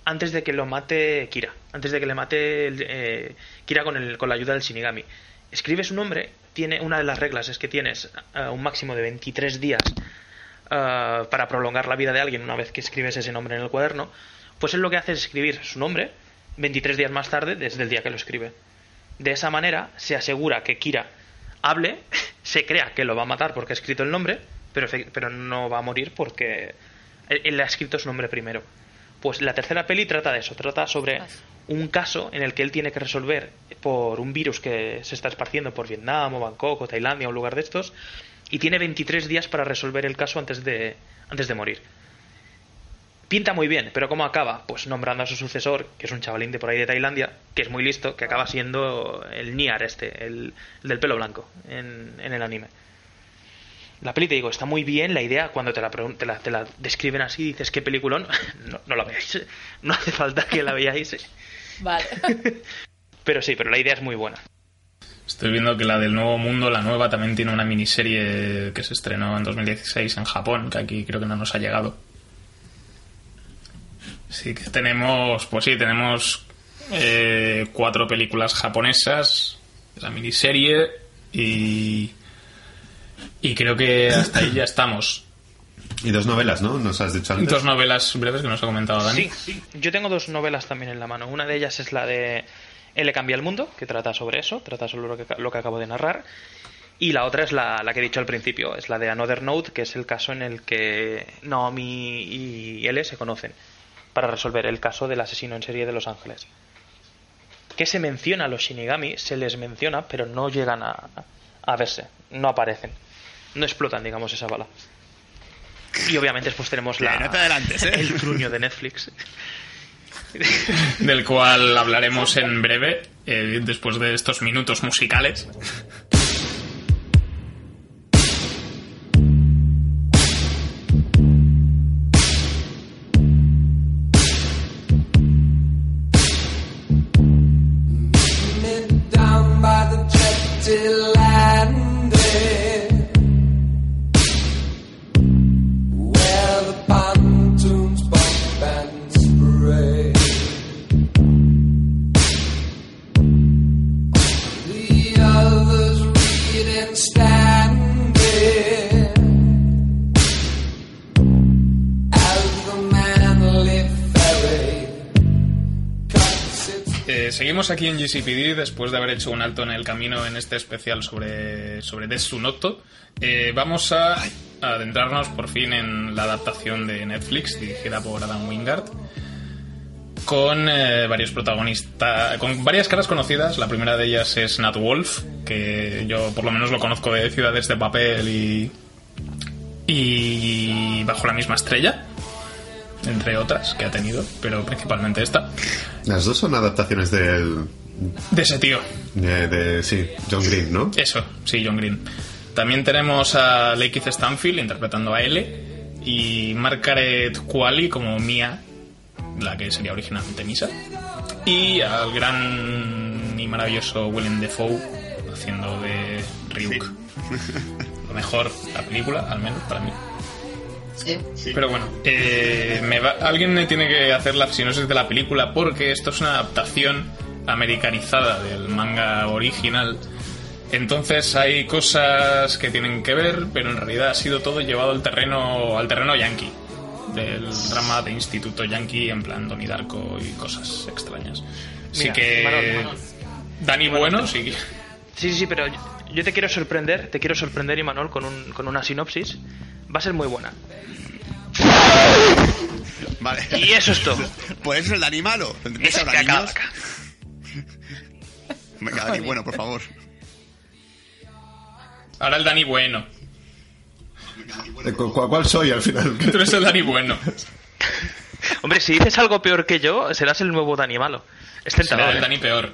antes de que lo mate Kira, antes de que le mate eh, Kira con, el, con la ayuda del Shinigami. Escribe su nombre, tiene una de las reglas es que tienes eh, un máximo de 23 días eh, para prolongar la vida de alguien una vez que escribes ese nombre en el cuaderno, pues él lo que hace es escribir su nombre 23 días más tarde desde el día que lo escribe. De esa manera se asegura que Kira hable, [laughs] se crea que lo va a matar porque ha escrito el nombre, pero, pero no va a morir porque él, él ha escrito su nombre primero. Pues la tercera peli trata de eso, trata sobre un caso en el que él tiene que resolver por un virus que se está esparciendo por Vietnam o Bangkok o Tailandia o un lugar de estos y tiene 23 días para resolver el caso antes de, antes de morir. Pinta muy bien, pero ¿cómo acaba? Pues nombrando a su sucesor, que es un chavalín de por ahí de Tailandia, que es muy listo, que acaba siendo el Niar este, el, el del pelo blanco, en, en el anime. La peli, te digo, está muy bien, la idea, cuando te la, te la, te la describen así, dices, ¿qué peliculón? [laughs] No, no la veáis, [laughs] no hace falta que la veáis. Vale. [laughs] Pero sí, pero la idea es muy buena. Estoy viendo que la del Nuevo Mundo, la nueva, también tiene una miniserie que se estrenó en 2016 en Japón, que aquí creo que no nos ha llegado. Sí que tenemos, pues sí, tenemos eh, cuatro películas japonesas, la miniserie y y creo que hasta ahí ya estamos. Y dos novelas, ¿no? Nos has dicho antes. Dos novelas breves que nos ha comentado Dani. Sí, yo tengo dos novelas también en la mano. Una de ellas es la de L cambia el mundo, que trata sobre eso, trata sobre lo que, lo que acabo de narrar. Y la otra es la, la que he dicho al principio, es la de Another Note, que es el caso en el que Naomi y L se conocen para resolver el caso del asesino en serie de Los Ángeles. Que se menciona a los Shinigami, se les menciona, pero no llegan a, a verse, no aparecen, no explotan, digamos, esa bala. Y obviamente después tenemos la, no ¿eh? el truño de Netflix. del cual hablaremos en breve, eh, después de estos minutos musicales. Aquí en GCPD después de haber hecho un alto en el camino en este especial sobre, sobre Desunoto. Eh, vamos a adentrarnos por fin en la adaptación de Netflix dirigida por Adam Wingard. con eh, varios protagonistas, con varias caras conocidas. La primera de ellas es Nat Wolf, que yo por lo menos lo conozco de Ciudades de Papel y, y Bajo la misma estrella, entre otras que ha tenido, pero principalmente esta. Las dos son adaptaciones del. De ese tío, De, de- sí, John Green, ¿no? eso, sí, John Green. También tenemos a Lakeith Stanfield interpretando a L y Margaret Qualley como Mia, la que sería originalmente Misa. Y al gran y maravilloso Willem Dafoe haciendo de Ryuk. Lo mejor la película, al menos para mí. Sí. Pero bueno, eh, me va- alguien me tiene que hacer la sinopsis de la película porque esto es una adaptación americanizada del manga original. Entonces hay cosas que tienen que ver, pero en realidad ha sido todo llevado al terreno al terreno yankee, del drama de instituto yankee en plan Donnie Darko y cosas extrañas. Así Mira, que. Dani Bueno, sí. Sí, sí, sí, pero yo- te quiero sorprender, te quiero sorprender, Imanol, con, un, con una sinopsis. Va a ser muy buena. Vale. Y eso es todo. Pues eso es el Dani malo. ¿Ves Es que acaba acá. [laughs] Venga, Dani, bueno, por favor. Ahora el Dani Bueno. Eh, ¿cu- cu- ¿Cuál soy al final? [laughs] Tú eres el Dani Bueno. Hombre, si dices algo peor que yo, serás el nuevo Dani malo. Es Será tentador. el ¿eh? Dani peor.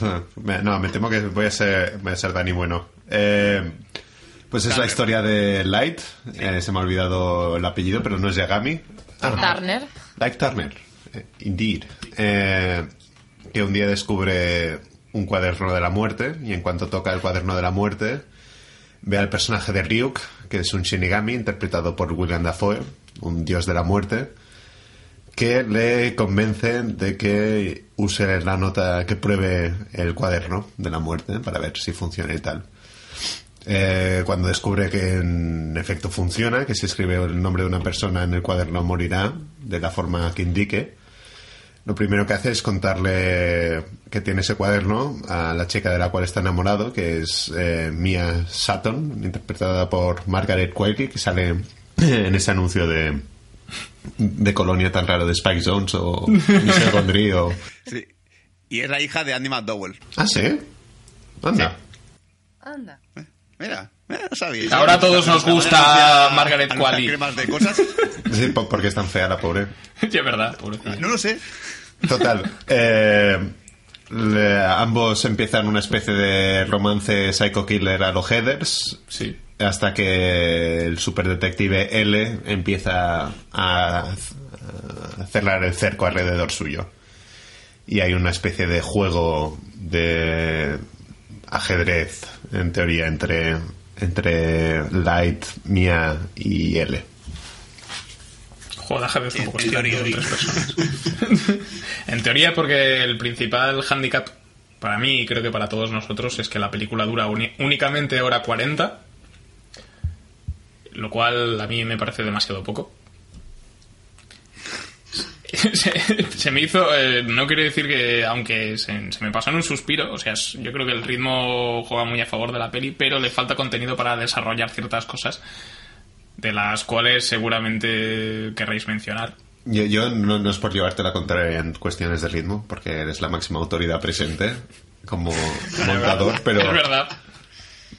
[laughs] No, me temo que voy a ser, voy a ser Dani bueno. Eh, pues es la Turner. historia de Light. Eh, se me ha olvidado el apellido, pero no es Yagami. Ah. Turner. Light Turner. Eh, indeed. Eh, que un día descubre un cuaderno de la muerte y en cuanto toca el cuaderno de la muerte ve al personaje de Ryuk, que es un Shinigami interpretado por William Dafoe, un dios de la muerte, que le convence de que use la nota, que pruebe el cuaderno de la muerte para ver si funciona y tal. Eh, cuando descubre que en efecto funciona, que si escribe el nombre de una persona en el cuaderno morirá de la forma que indique, lo primero que hace es contarle que tiene ese cuaderno a la chica de la cual está enamorado, que es eh, Mia Sutton, interpretada por Margaret Qualley, que sale [clears throat] en ese anuncio de, de colonia tan raro de Spike Jones o Michelle Gondry o... Sí. Y es la hija de Andy McDowell. Ah, ¿sí? Anda. Anda. Mira, mira, no sabía. Ahora a todos nos gusta Margaret Qualley. cremas de cosas? [laughs] Sí, po- porque es tan fea la pobre. [laughs] Sí, es verdad. No lo sé. Total. eh, le- ambos empiezan una especie de romance psycho killer a los headers. Sí. Hasta que el superdetective L empieza a, cerrar el cerco alrededor suyo. Y hay una especie de juego de ajedrez, en teoría, entre, entre Light, Mia y L. Joder, ajedrez un poco En teoría. tres personas. [laughs] en teoría, porque el principal handicap para mí y creo que para todos nosotros es que la película dura únicamente hora 40, lo cual a mí me parece demasiado poco. [laughs] se, se me hizo, eh, no quiero decir que, aunque se, se me pasó en un suspiro, o sea, yo creo que el ritmo juega muy a favor de la peli, pero le falta contenido para desarrollar ciertas cosas de las cuales seguramente querréis mencionar. Yo, yo no, no es por llevarte la contraria en cuestiones de ritmo, porque eres la máxima autoridad presente como [laughs] montador, pero, Es verdad.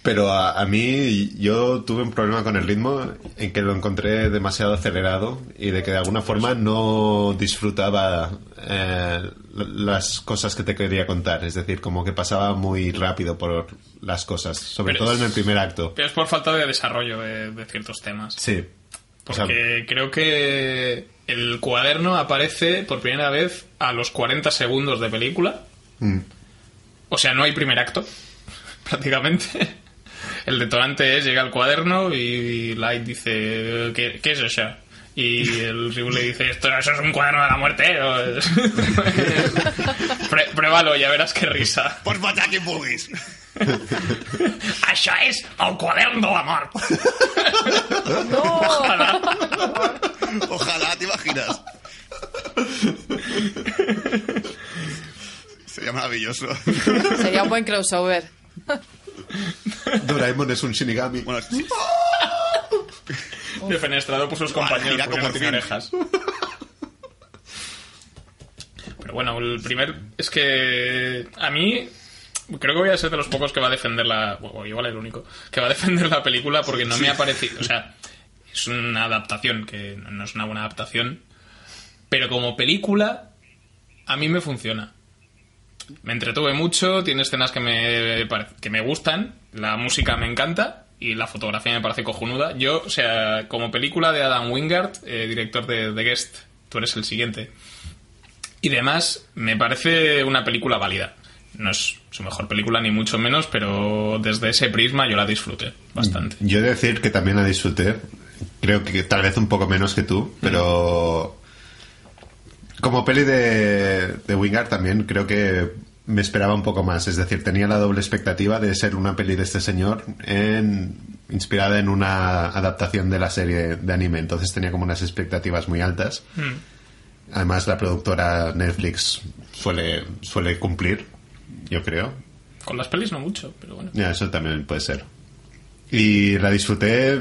Pero a, a mí yo tuve un problema con el ritmo en que lo encontré demasiado acelerado y de que de alguna forma no disfrutaba eh, las cosas que te quería contar. Es decir, como que pasaba muy rápido por las cosas, sobre Pero todo es- en el primer acto. Pero es por falta de desarrollo de, de ciertos temas. Sí. O sea, Porque creo que el cuaderno aparece por primera vez a los 40 segundos de película. mm. O sea, no hay primer acto, [laughs] prácticamente. El detonante es, llega al cuaderno y Light dice, ¿qué, qué es eso? Y el Ryu le dice, Esto, eso es un cuaderno de la muerte. [laughs] Pré- Pruébalo, ya verás qué risa. Por Pataki Boogies. Això és el quadern de la mort. Ojalá, ¿te imaginas? [laughs] Sería maravilloso. Sería un buen crossover. Doraemon es un Shinigami. Bueno, Defenestrado por sus compañeros cómo no tiene orejas. Bueno, el primer es que a mí creo que voy a ser de los pocos que va a defender la, o igual el único que va a defender la película porque no me ha parecido, o sea, es una adaptación que no es una buena adaptación, pero como película a mí me funciona. Me entretuve mucho, tiene escenas que me, que me gustan, la música me encanta y la fotografía me parece cojonuda. Yo, o sea, como película de Adam Wingard, eh, director de The Guest, tú eres el siguiente, y demás, me parece una película válida. No es su mejor película, ni mucho menos, pero desde ese prisma yo la disfruté bastante. Yo he de decir que también la disfruté. Creo que tal vez un poco menos que tú, pero como peli de, de Wingard también creo que me esperaba un poco más. Es decir, tenía la doble expectativa de ser una peli de este señor en, inspirada en una adaptación de la serie de anime. Entonces tenía como unas expectativas muy altas. Además, la productora Netflix suele, suele cumplir, yo creo. Con las pelis no mucho, pero bueno. Ya, eso también puede ser. Y la disfruté eh,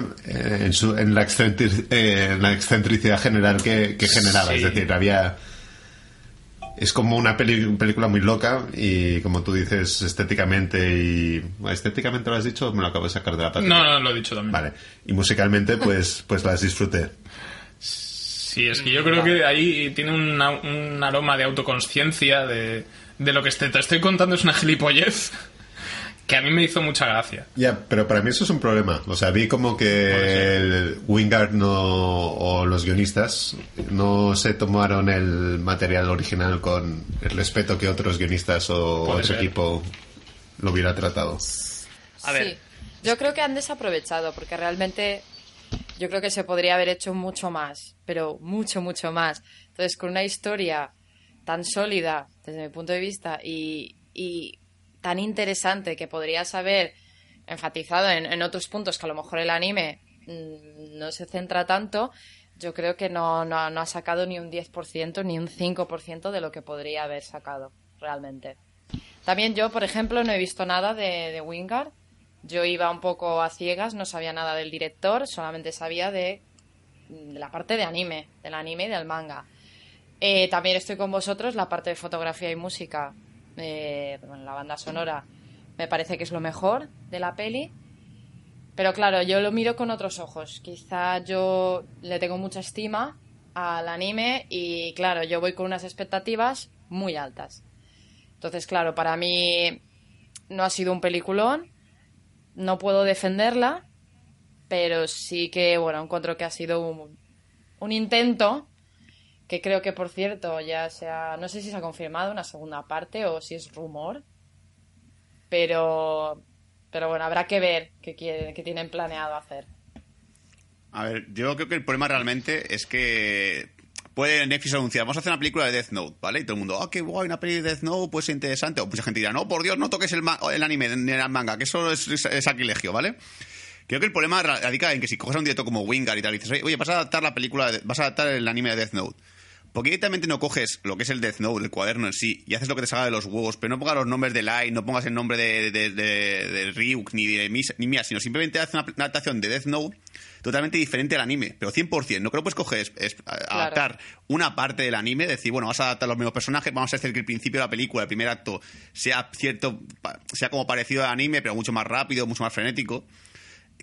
en, su- en la, excentri- eh, en la excentricidad general que, que generaba. Sí. Es decir, había. Es como una peli- película muy loca y, como tú dices, estéticamente y. ¿Estéticamente lo has dicho o me lo acabo de sacar de la pata? No, no, lo he dicho también. Vale. Y musicalmente, pues, pues las disfruté. Sí, es que yo creo que ahí tiene una- un aroma de autoconsciencia de, de lo que este- te estoy contando es una gilipollez que a mí me hizo mucha gracia. Ya, pero para mí eso es un problema. O sea, vi como que el Wingard no, o los guionistas no se tomaron el material original con el respeto que otros guionistas o Puede otro ser. equipo lo hubiera tratado. A ver. Sí. Yo creo que han desaprovechado, porque realmente yo creo que se podría haber hecho mucho más, pero mucho, mucho más. Entonces, con una historia tan sólida, desde mi punto de vista, y, y tan interesante que podrías haber enfatizado en, otros puntos que a lo mejor el anime mm, no se centra tanto, yo creo que no, ha sacado ni un 10% ni un 5% de lo que podría haber sacado, realmente. También yo, por ejemplo, no he visto nada de, Wingard. Yo iba un poco a ciegas, no sabía nada del director, solamente sabía de, de la parte de anime, del anime y del manga. Eh, también estoy con vosotros, la parte de fotografía y música, eh, la banda sonora, me parece que es lo mejor de la peli. Pero claro, yo lo miro con otros ojos. Quizá yo le tengo mucha estima al anime y claro, yo voy con unas expectativas muy altas. Entonces, claro, para mí no ha sido un peliculón, no puedo defenderla, pero sí que, bueno, encuentro que ha sido un intento, que creo que, por cierto, ya se ha, no sé si se ha confirmado una segunda parte o si es rumor, pero, pero bueno, habrá que ver qué, quieren- qué tienen planeado hacer. A ver, yo creo que el problema realmente es que puede Netflix anunciar, vamos a hacer una película de Death Note, ¿vale? Y todo el mundo, ah, qué guay, una peli de Death Note, pues interesante. O mucha gente dirá, no, por Dios, no toques el, el anime ni el manga, que eso es, sacrilegio, ¿vale? Creo que el problema radica en que si coges un director como Wingard y tal, y dices, oye, vas a adaptar la película, vas a adaptar el anime de Death Note. Porque directamente no coges lo que es el Death Note, el cuaderno en sí, y haces lo que te salga de los huevos, pero no pongas los nombres de Light, no pongas el nombre de, de, de- de Ryuk ni de Mis- ni Mia, sino simplemente haces una, una adaptación de Death Note totalmente diferente al anime, pero 100%. No creo que puedes coger, es- es- a- adaptar una parte del anime, decir, bueno, vas a adaptar los mismos personajes, vamos a hacer que el principio de la película, el primer acto, sea cierto, sea como parecido al anime, pero mucho más rápido, mucho más frenético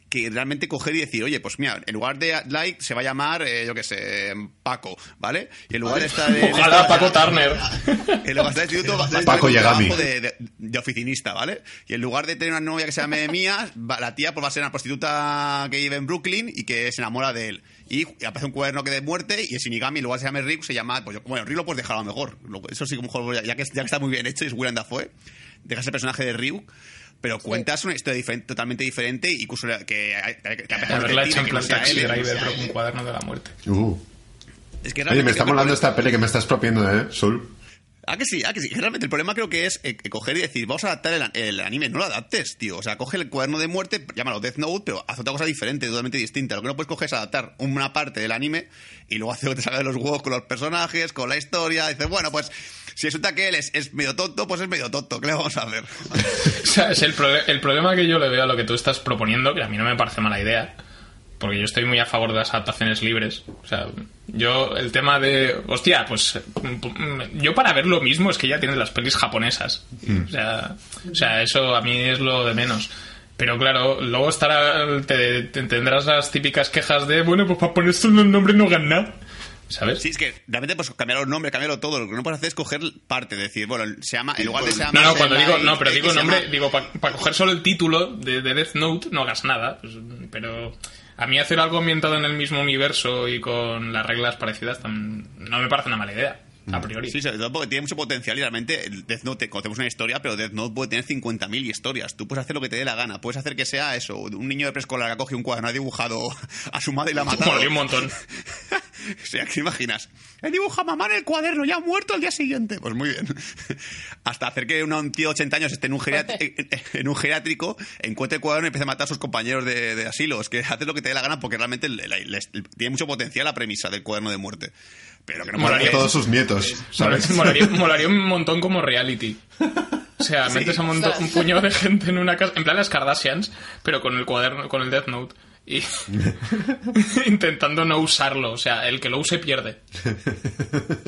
que realmente coger y decir, oye, pues mira, en lugar de Like se va a llamar, eh, yo qué sé, Paco, ¿vale? Y en lugar de estar en Ojalá Paco Turner. [laughs] en lugar de instituto va a estar Paco en el Yagami. de, de- de oficinista, ¿vale? Y en lugar de tener una novia que se llame Mía, va- la tía pues va a ser una prostituta que vive en Brooklyn y que se enamora de él. Y aparece un cuaderno que de muerte y el Shinigami, en lugar de se llame Rick, se llama... Pues, yo- bueno, Rick lo puedes dejar a lo mejor. Lo- Eso sí, como mejor, ya que, ya que está muy bien hecho y es Willem Dafoe, dejas el personaje de Ryuk, pero cuentas una historia diferente, totalmente diferente y incluso que, que, que, que a pesar de Haberla hecho en plan taxi driver, pero con cuaderno de la muerte. Uh. Es que Oye, me está molando esta peli que me estás propiendo, ¿eh, Sul? Ah, que sí, ah, que sí. Realmente el problema creo que es eh, coger y decir, vamos a adaptar el, el anime. No lo adaptes, tío. O sea, coge el cuaderno de muerte, llámalo Death Note, pero haz otra cosa diferente, totalmente distinta. Lo que no puedes coger es adaptar una parte del anime y luego hacer que te salga de los huevos con los personajes, con la historia. Dices, bueno, pues si resulta que él es, es medio tonto, pues es medio tonto. ¿Qué le vamos a hacer? [laughs] O sea, es el, prole- el problema que yo le veo a lo que tú estás proponiendo, que a mí no me parece mala idea, porque yo estoy muy a favor de las adaptaciones libres. O sea, yo el tema de, hostia, pues mm, yo para ver lo mismo es que ya tienes las pelis japonesas. O, sea, o sea, eso a mí es lo de menos. Pero claro, luego estará, te, te- tendrás las típicas quejas de, bueno, pues para poner solo el nombre no ganar. ¿Sabes? Sí, es que realmente pues cambiar los nombres, cambiarlo todo. Lo que no puedes hacer es coger parte, decir, bueno, se llama, en lugar de se llama. No, no, cuando digo, no, pero digo nombre, llama- digo, para coger solo el título de, de Death Note, no hagas nada. pues, pero a mí hacer algo ambientado en el mismo universo y con las reglas parecidas no me parece una mala idea, a priori. Sí, sobre todo porque tiene mucho potencial y realmente Death Note, conocemos una historia, pero Death Note puede tener 50.000 historias. Tú puedes hacer lo que te dé la gana. Puedes hacer que sea eso, un niño de preescolar que ha cogido un cuaderno, ha dibujado a su madre y la ha matado. Un montón. [laughs] O sea, ¿qué imaginas? He dibujado a mamá en el cuaderno, ya ha muerto al día siguiente. Pues muy bien. [laughs] Hasta hacer que un tío de 80 años esté en un, geriat- [laughs] en- un geriátrico, encuentre el cuaderno y empiece a matar a sus compañeros de, de asilo. Es que haces lo que te dé la gana porque realmente le- le- le- tiene mucho potencial la premisa del cuaderno de muerte. Pero que no Molaría- Todos sus nietos, ¿sabes? Molaría, molaría un montón como reality. O sea, metes a un, montón- un puñado de gente en una casa, en plan las Kardashians, pero con el cuaderno, con el Death Note. Y [laughs] intentando no usarlo. O sea, el que lo use pierde.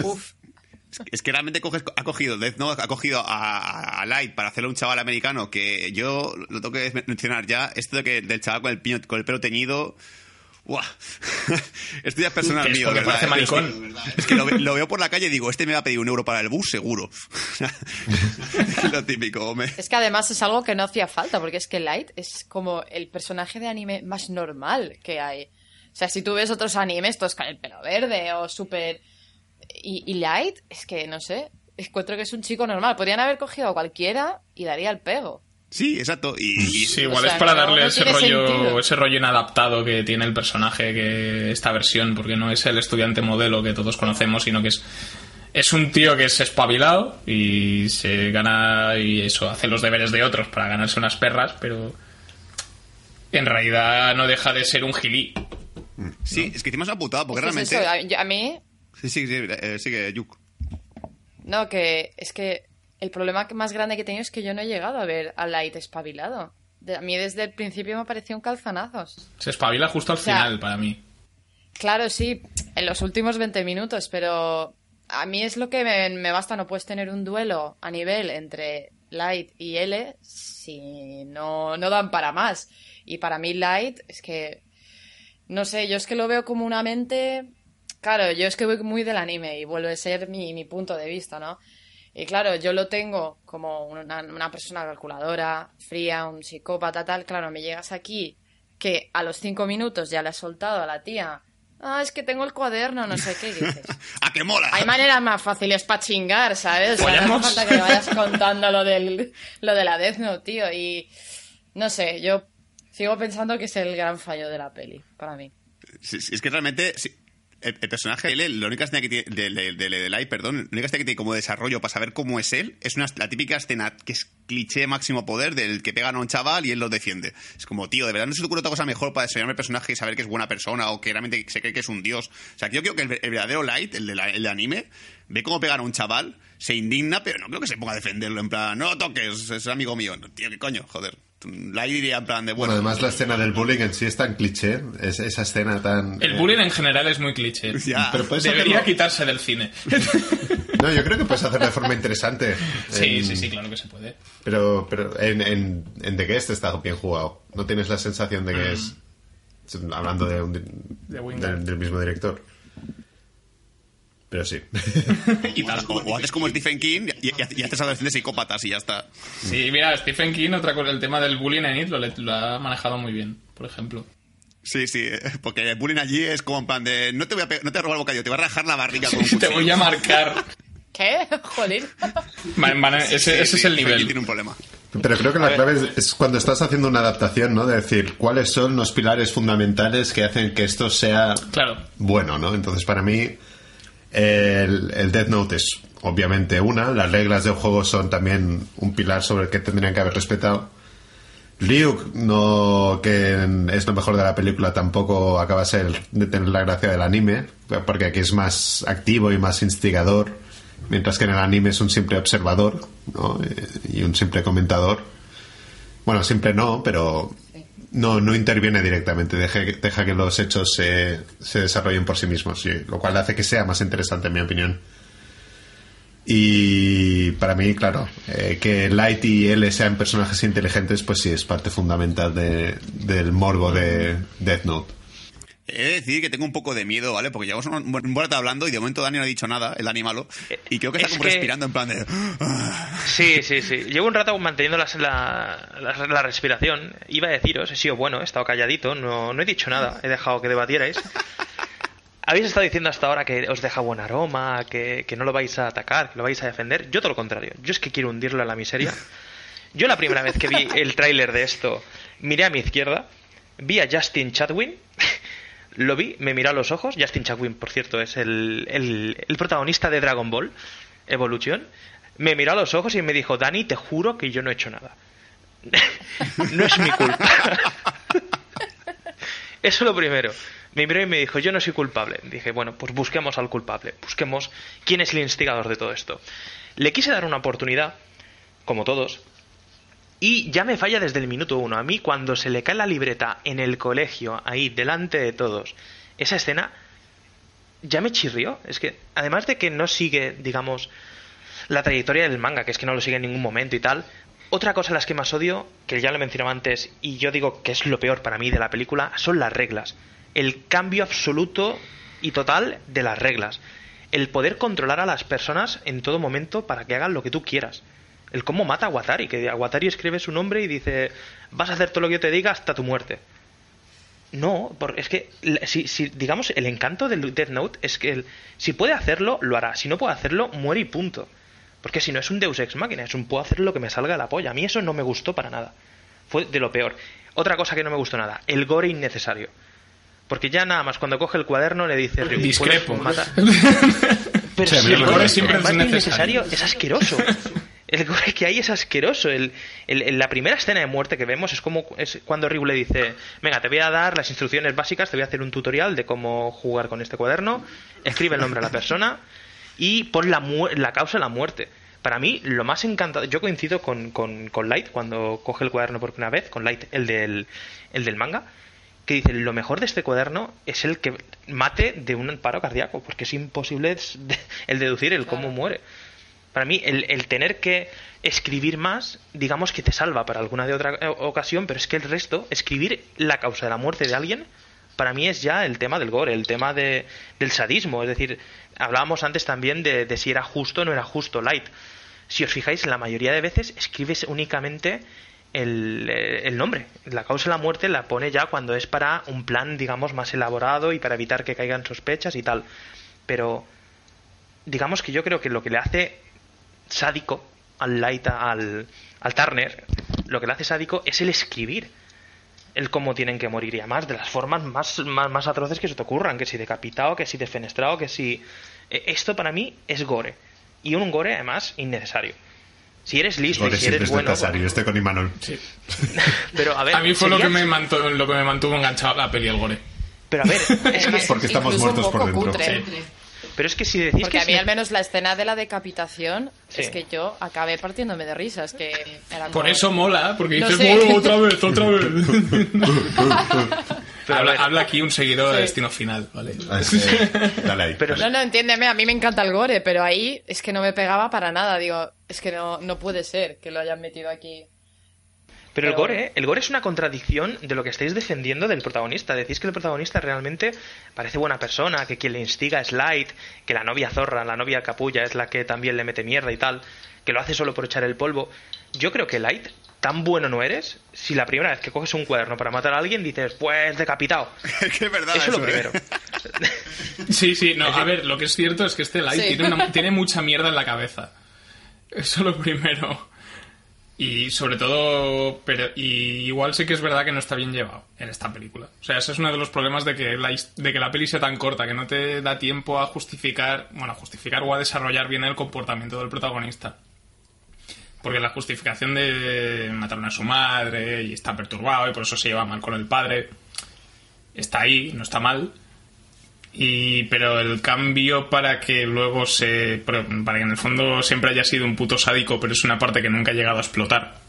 Uf. Es que realmente coges, ha cogido Death Note, ha cogido a, a Light para hacerlo un chaval americano que yo lo tengo que mencionar ya. Esto de que del chaval con el, piño- con el pelo teñido. ¡Buah! [laughs] Esto ya es personal mío, ¿verdad? parece Es que- maricón. Es que lo, ve- lo veo por la calle y digo, este me va a pedir un euro para el bus, seguro. es [laughs] lo típico. me- Es que además es algo que no hacía falta, porque es que Light es como el personaje de anime más normal que hay. O sea, si tú ves otros animes, todos con el pelo verde o súper... Y, y Light, es que, no sé, encuentro que es un chico normal. Podrían haber cogido a cualquiera y daría el pego. Sí, exacto. Y, y- Sí, igual O sea, es para darle no ese rollo, sentido. ese rollo inadaptado que tiene el personaje que esta versión, porque no es el estudiante modelo que todos conocemos, sino que es es un tío que es espabilado y se gana y eso hace los deberes de otros para ganarse unas perras, pero en realidad no deja de ser un gilí. sí, es que encima es una putada, porque es realmente. eso, a, yo- a mí, Sí, sí, sí, eh, sigue, Yuk. no, que es que el problema más grande que he tenido es que yo no he llegado a ver a Light espabilado. De- a mí desde el principio me pareció un calzonazos. Se espabila justo al O sea, final para mí. Claro, sí, en los últimos 20 minutos, pero a mí es lo que me, me basta. No puedes tener un duelo a nivel entre Light y L si no, no dan para más. Y para mí Light es que, no sé, yo es que lo veo como una mente... Claro, yo es que voy muy del anime y vuelve a ser mi, mi punto de vista, ¿no? Y claro, yo lo tengo como una, una persona calculadora, fría, un psicópata, tal. Claro, me llegas aquí que a los cinco minutos ya le has soltado a la tía. Ah, es que tengo el cuaderno, no sé qué y dices. [laughs] ¡Ah, que mola! Hay maneras más fáciles para chingar, ¿sabes? O sea, no hace falta que me vayas [laughs] contando lo, del, lo de la Death Note, tío. Y no sé, yo sigo pensando que es el gran fallo de la peli, para mí. Sí, sí, es que realmente sí, el, personaje de la única escena que tiene, de, de, de- perdón, la única escena que tiene como desarrollo para saber cómo es él, es una, la típica escena que es cliché máximo poder del que pegan a un chaval y él lo defiende. Es como, tío, de verdad no se te ocurre otra cosa mejor para desarrollar el personaje y saber que es buena persona o que realmente se cree que es un dios. O sea, que yo creo que el, verdadero Light, el de, la- el de anime, ve cómo pegan a un chaval, se indigna, pero no creo que se ponga a defenderlo en plan, no toques, es amigo mío. No, tío, qué coño, joder. En plan de, Bueno, bueno, además la escena del bullying en sí es tan cliché, es, esa escena tan... El eh, bullying en general es muy cliché. Ya. Pero Debería hacerlo- quitarse del cine. [laughs] No, yo creo que puedes hacerlo de forma interesante. sí, En- sí, sí, claro que se puede. Pero, pero en, en, en The Guest está bien jugado. No tienes la sensación de que es... Hablando de un di- De Wingard. del, del mismo director. Pero sí. [laughs] Y tal. o, o haces como Stephen King y, y- y haces adolescentes psicópatas y ya está. Sí, mira, Stephen King, otra cosa, el tema del bullying en It lo, lo ha manejado muy bien, por ejemplo. Sí, sí, eh, porque el bullying allí es como en plan de no te voy a, no te voy a robar el bocadillo, te voy a rajar la barriga con un [laughs] Te voy a marcar. ¿Qué? [laughs] Joder. Ese, Sí, ese sí, es el nivel. tiene un problema. Pero creo que la clave es, es cuando estás haciendo una adaptación, ¿no? De decir, ¿cuáles son los pilares fundamentales que hacen que esto sea Claro. bueno, ¿no? Entonces, para mí, el, el Death Note es obviamente una. Las reglas del juego son también un pilar sobre el que tendrían que haber respetado. Ryuk, no, que es lo mejor de la película, tampoco acaba de, ser, de tener la gracia del anime, porque aquí es más activo y más instigador, mientras que en el anime es un simple observador ¿no? Y un simple comentador. Bueno, simple no, pero no, no interviene directamente, deja, deja que los hechos se, se desarrollen por sí mismos, sí, lo cual hace que sea más interesante, en mi opinión. Y para mí, claro, eh, que Light y L sean personajes inteligentes, pues sí, es parte fundamental de- del morbo de Death Note. He de decir que tengo un poco de miedo, ¿vale? Porque llevamos un buen rato hablando y de momento Dani no ha dicho nada, el animalo. Y creo que está Es como que- respirando en plan de... Sí, sí, sí. Llevo un rato manteniendo las- la, la- la respiración. Iba a deciros, he sido bueno, he estado calladito, no, no he dicho nada, he dejado que debatierais. Habéis estado diciendo hasta ahora que os deja buen aroma, que, que no lo vais a atacar, que lo vais a defender. Yo todo lo contrario. Yo es que quiero hundirlo en la miseria. Yo la primera vez que vi el tráiler de esto, miré a mi izquierda, vi a Justin Chatwin, lo vi, me miró a los ojos. Justin Chatwin, por cierto, es el, el, el protagonista de Dragon Ball Evolution. Me miró a los ojos y me dijo, Dani, te juro que yo no he hecho nada. [laughs] no es mi culpa. [laughs] Eso lo primero. Me miró y me dijo, yo no soy culpable. Dije, bueno, pues busquemos al culpable. Busquemos quién es el instigador de todo esto. Le quise dar una oportunidad, como todos, y ya me falla desde el minuto uno. A mí, cuando se le cae la libreta en el colegio, ahí, delante de todos, esa escena ya me chirrió. Es que, además de que no sigue, digamos, la trayectoria del manga, que es que no lo sigue en ningún momento y tal. Otra cosa a las que más odio, que ya lo mencionaba antes, y yo digo que es lo peor para mí de la película, son las reglas. El cambio absoluto y total de las reglas. El poder controlar a las personas en todo momento para que hagan lo que tú quieras. El cómo mata a Watari, que Watari escribe su nombre y dice, vas a hacer todo lo que yo te diga hasta tu muerte. No, por- es que si, si, digamos el encanto del Death Note es que el- si puede hacerlo lo hará, si no puede hacerlo muere y punto. Porque si no es un Deus ex máquina, es un puedo hacer lo que me salga de la polla. A mí eso no me gustó para nada. Fue de lo peor. Otra cosa que no me gustó nada, el gore innecesario. Porque ya nada más cuando coge el cuaderno le dice Ryu, Discrepo. "¿Puedes matar?". [laughs] Pero Sí, a mí si el gore siempre es es innecesario. innecesario, es asqueroso. El [laughs] gore que hay es asqueroso. El, el- la primera escena de muerte que vemos es como es cuando Ryu le dice, venga, te voy a dar las instrucciones básicas, te voy a hacer un tutorial de cómo jugar con este cuaderno, escribe el nombre de la persona y pon la, la causa de la muerte. Para mí, lo más encantado, yo coincido con, con, con Light cuando coge el cuaderno por primera vez, con Light, el del, el del manga, que dice, lo mejor de este cuaderno es el que mate de un paro cardíaco, porque es imposible [laughs] el deducir el cómo muere. Para mí, el, el tener que escribir más, digamos que te salva para alguna de otra eh, ocasión, pero es que el resto, escribir la causa de la muerte de alguien, para mí es ya el tema del gore, el tema de, del sadismo. Es decir, hablábamos antes también de, si era justo o no era justo Light. Si os fijáis, la mayoría de veces escribes únicamente el, eh, el nombre. La causa de la muerte la pone ya cuando es para un plan, digamos, más elaborado y para evitar que caigan sospechas y tal. Pero digamos que yo creo que lo que le hace sádico al Light, al, al Turner, lo que le hace sádico es el escribir el cómo tienen que morir y además de las formas más, más, más atroces que se te ocurran, que si decapitado, que si defenestrado, que si... eh, Esto para mí es gore. Y un gore además innecesario. Si eres listo y si eres es bueno... necesario, pues- estoy con Imanol. [laughs] pero a ver, A mí fue lo que, me mantuvo, lo que me mantuvo enganchado a la peli el gore. Pero a ver, [laughs] es que... Porque estamos muertos por dentro. cutre. Pero es que si decís Porque que a mí si- al menos la escena de la decapitación Sí. es que yo acabé partiéndome de risas, que era Por como- eso mola, porque No dices, sé. "Oh, otra vez, otra vez. [laughs] Habla, habla aquí un seguidor de Destino Final, ¿vale? Ah, sí. Dale ahí. Pero- No, no, entiéndeme, a mí me encanta el gore, pero ahí es que no me pegaba para nada. Digo, es que no, no puede ser que lo hayan metido aquí. Pero el gore, el gore es una contradicción de lo que estáis defendiendo del protagonista. Decís que el protagonista realmente parece buena persona, que quien le instiga es Light, que la novia zorra, la novia capulla es la que también le mete mierda y tal, que lo hace solo por echar el polvo. Yo creo que Light, tan bueno no eres, si la primera vez que coges un cuaderno para matar a alguien dices, pues decapitado. [laughs] Es que es verdad Eso es lo ¿eh? primero. [laughs] Sí, sí, no, a ver, lo que es cierto es que este Light Sí. tiene, una- [laughs] tiene mucha mierda en la cabeza. Eso es lo primero. Y sobre todo, pero y igual sí que es verdad que no está bien llevado en esta película. O sea, ese es uno de los problemas de que la, de que la peli sea tan corta, que no te da tiempo a justificar, bueno, a justificar o a desarrollar bien el comportamiento del protagonista. Porque la justificación de mataron a su madre y está perturbado y por eso se lleva mal con el padre está ahí, no está mal. Y, pero el cambio para que luego se. Para que en el fondo siempre haya sido un puto sádico, pero es una parte que nunca ha llegado a explotar.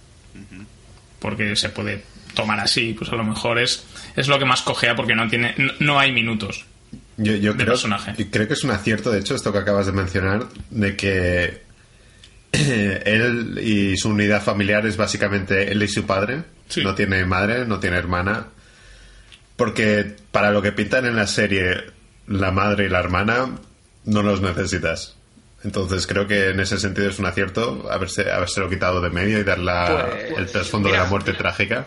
Porque se puede tomar así, pues a lo mejor es, es lo que más cojea porque no tiene, no, no hay minutos. Yo, yo de creo, personaje. y creo que es un acierto, de hecho, esto que acabas de mencionar, de que [clears throat] él y su unidad familiar es básicamente él y su padre. Sí. No tiene madre, no tiene hermana. Porque para lo que pintan en la serie, la madre y la hermana no los necesitas. Entonces creo que en ese sentido es un acierto haberse, habérselo quitado de medio y dar la- Pues, el trasfondo de la muerte trágica.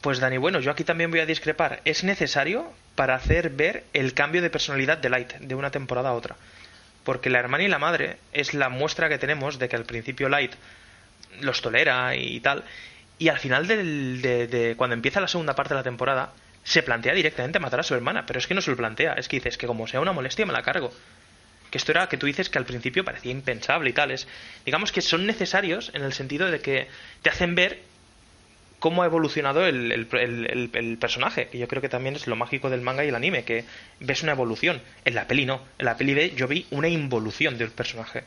Pues Dani, bueno, yo aquí también voy a discrepar. Es necesario para hacer ver el cambio de personalidad de Light de una temporada a otra. Porque la hermana y la madre es la muestra que tenemos de que al principio Light los tolera y tal. Y al final del- de, de- cuando empieza la segunda parte de la temporada, se plantea directamente matar a su hermana. Pero es que no se lo plantea. Es que dices que como sea una molestia me la cargo. Que esto era que tú dices que al principio parecía impensable y tales. Digamos que son necesarios en el sentido de que te hacen ver cómo ha evolucionado el, personaje, que yo creo que también es lo mágico del manga y el anime, que ves una evolución. En la peli no, en la peli ve- yo vi una involución del personaje.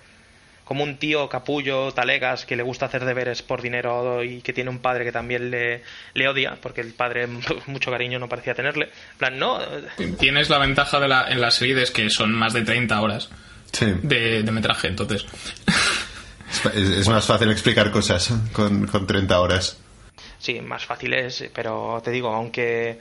Como un tío capullo, talegas, que le gusta hacer deberes por dinero y que tiene un padre que también le, le odia, porque el padre [laughs] mucho cariño no parecía tenerle. En plan, no, eh, Tienes la ventaja de la, en las series que son más de 30 horas Sí. de, de metraje, entonces. Es, es más fácil explicar cosas con, con 30 horas. Sí, más fácil es, pero te digo, aunque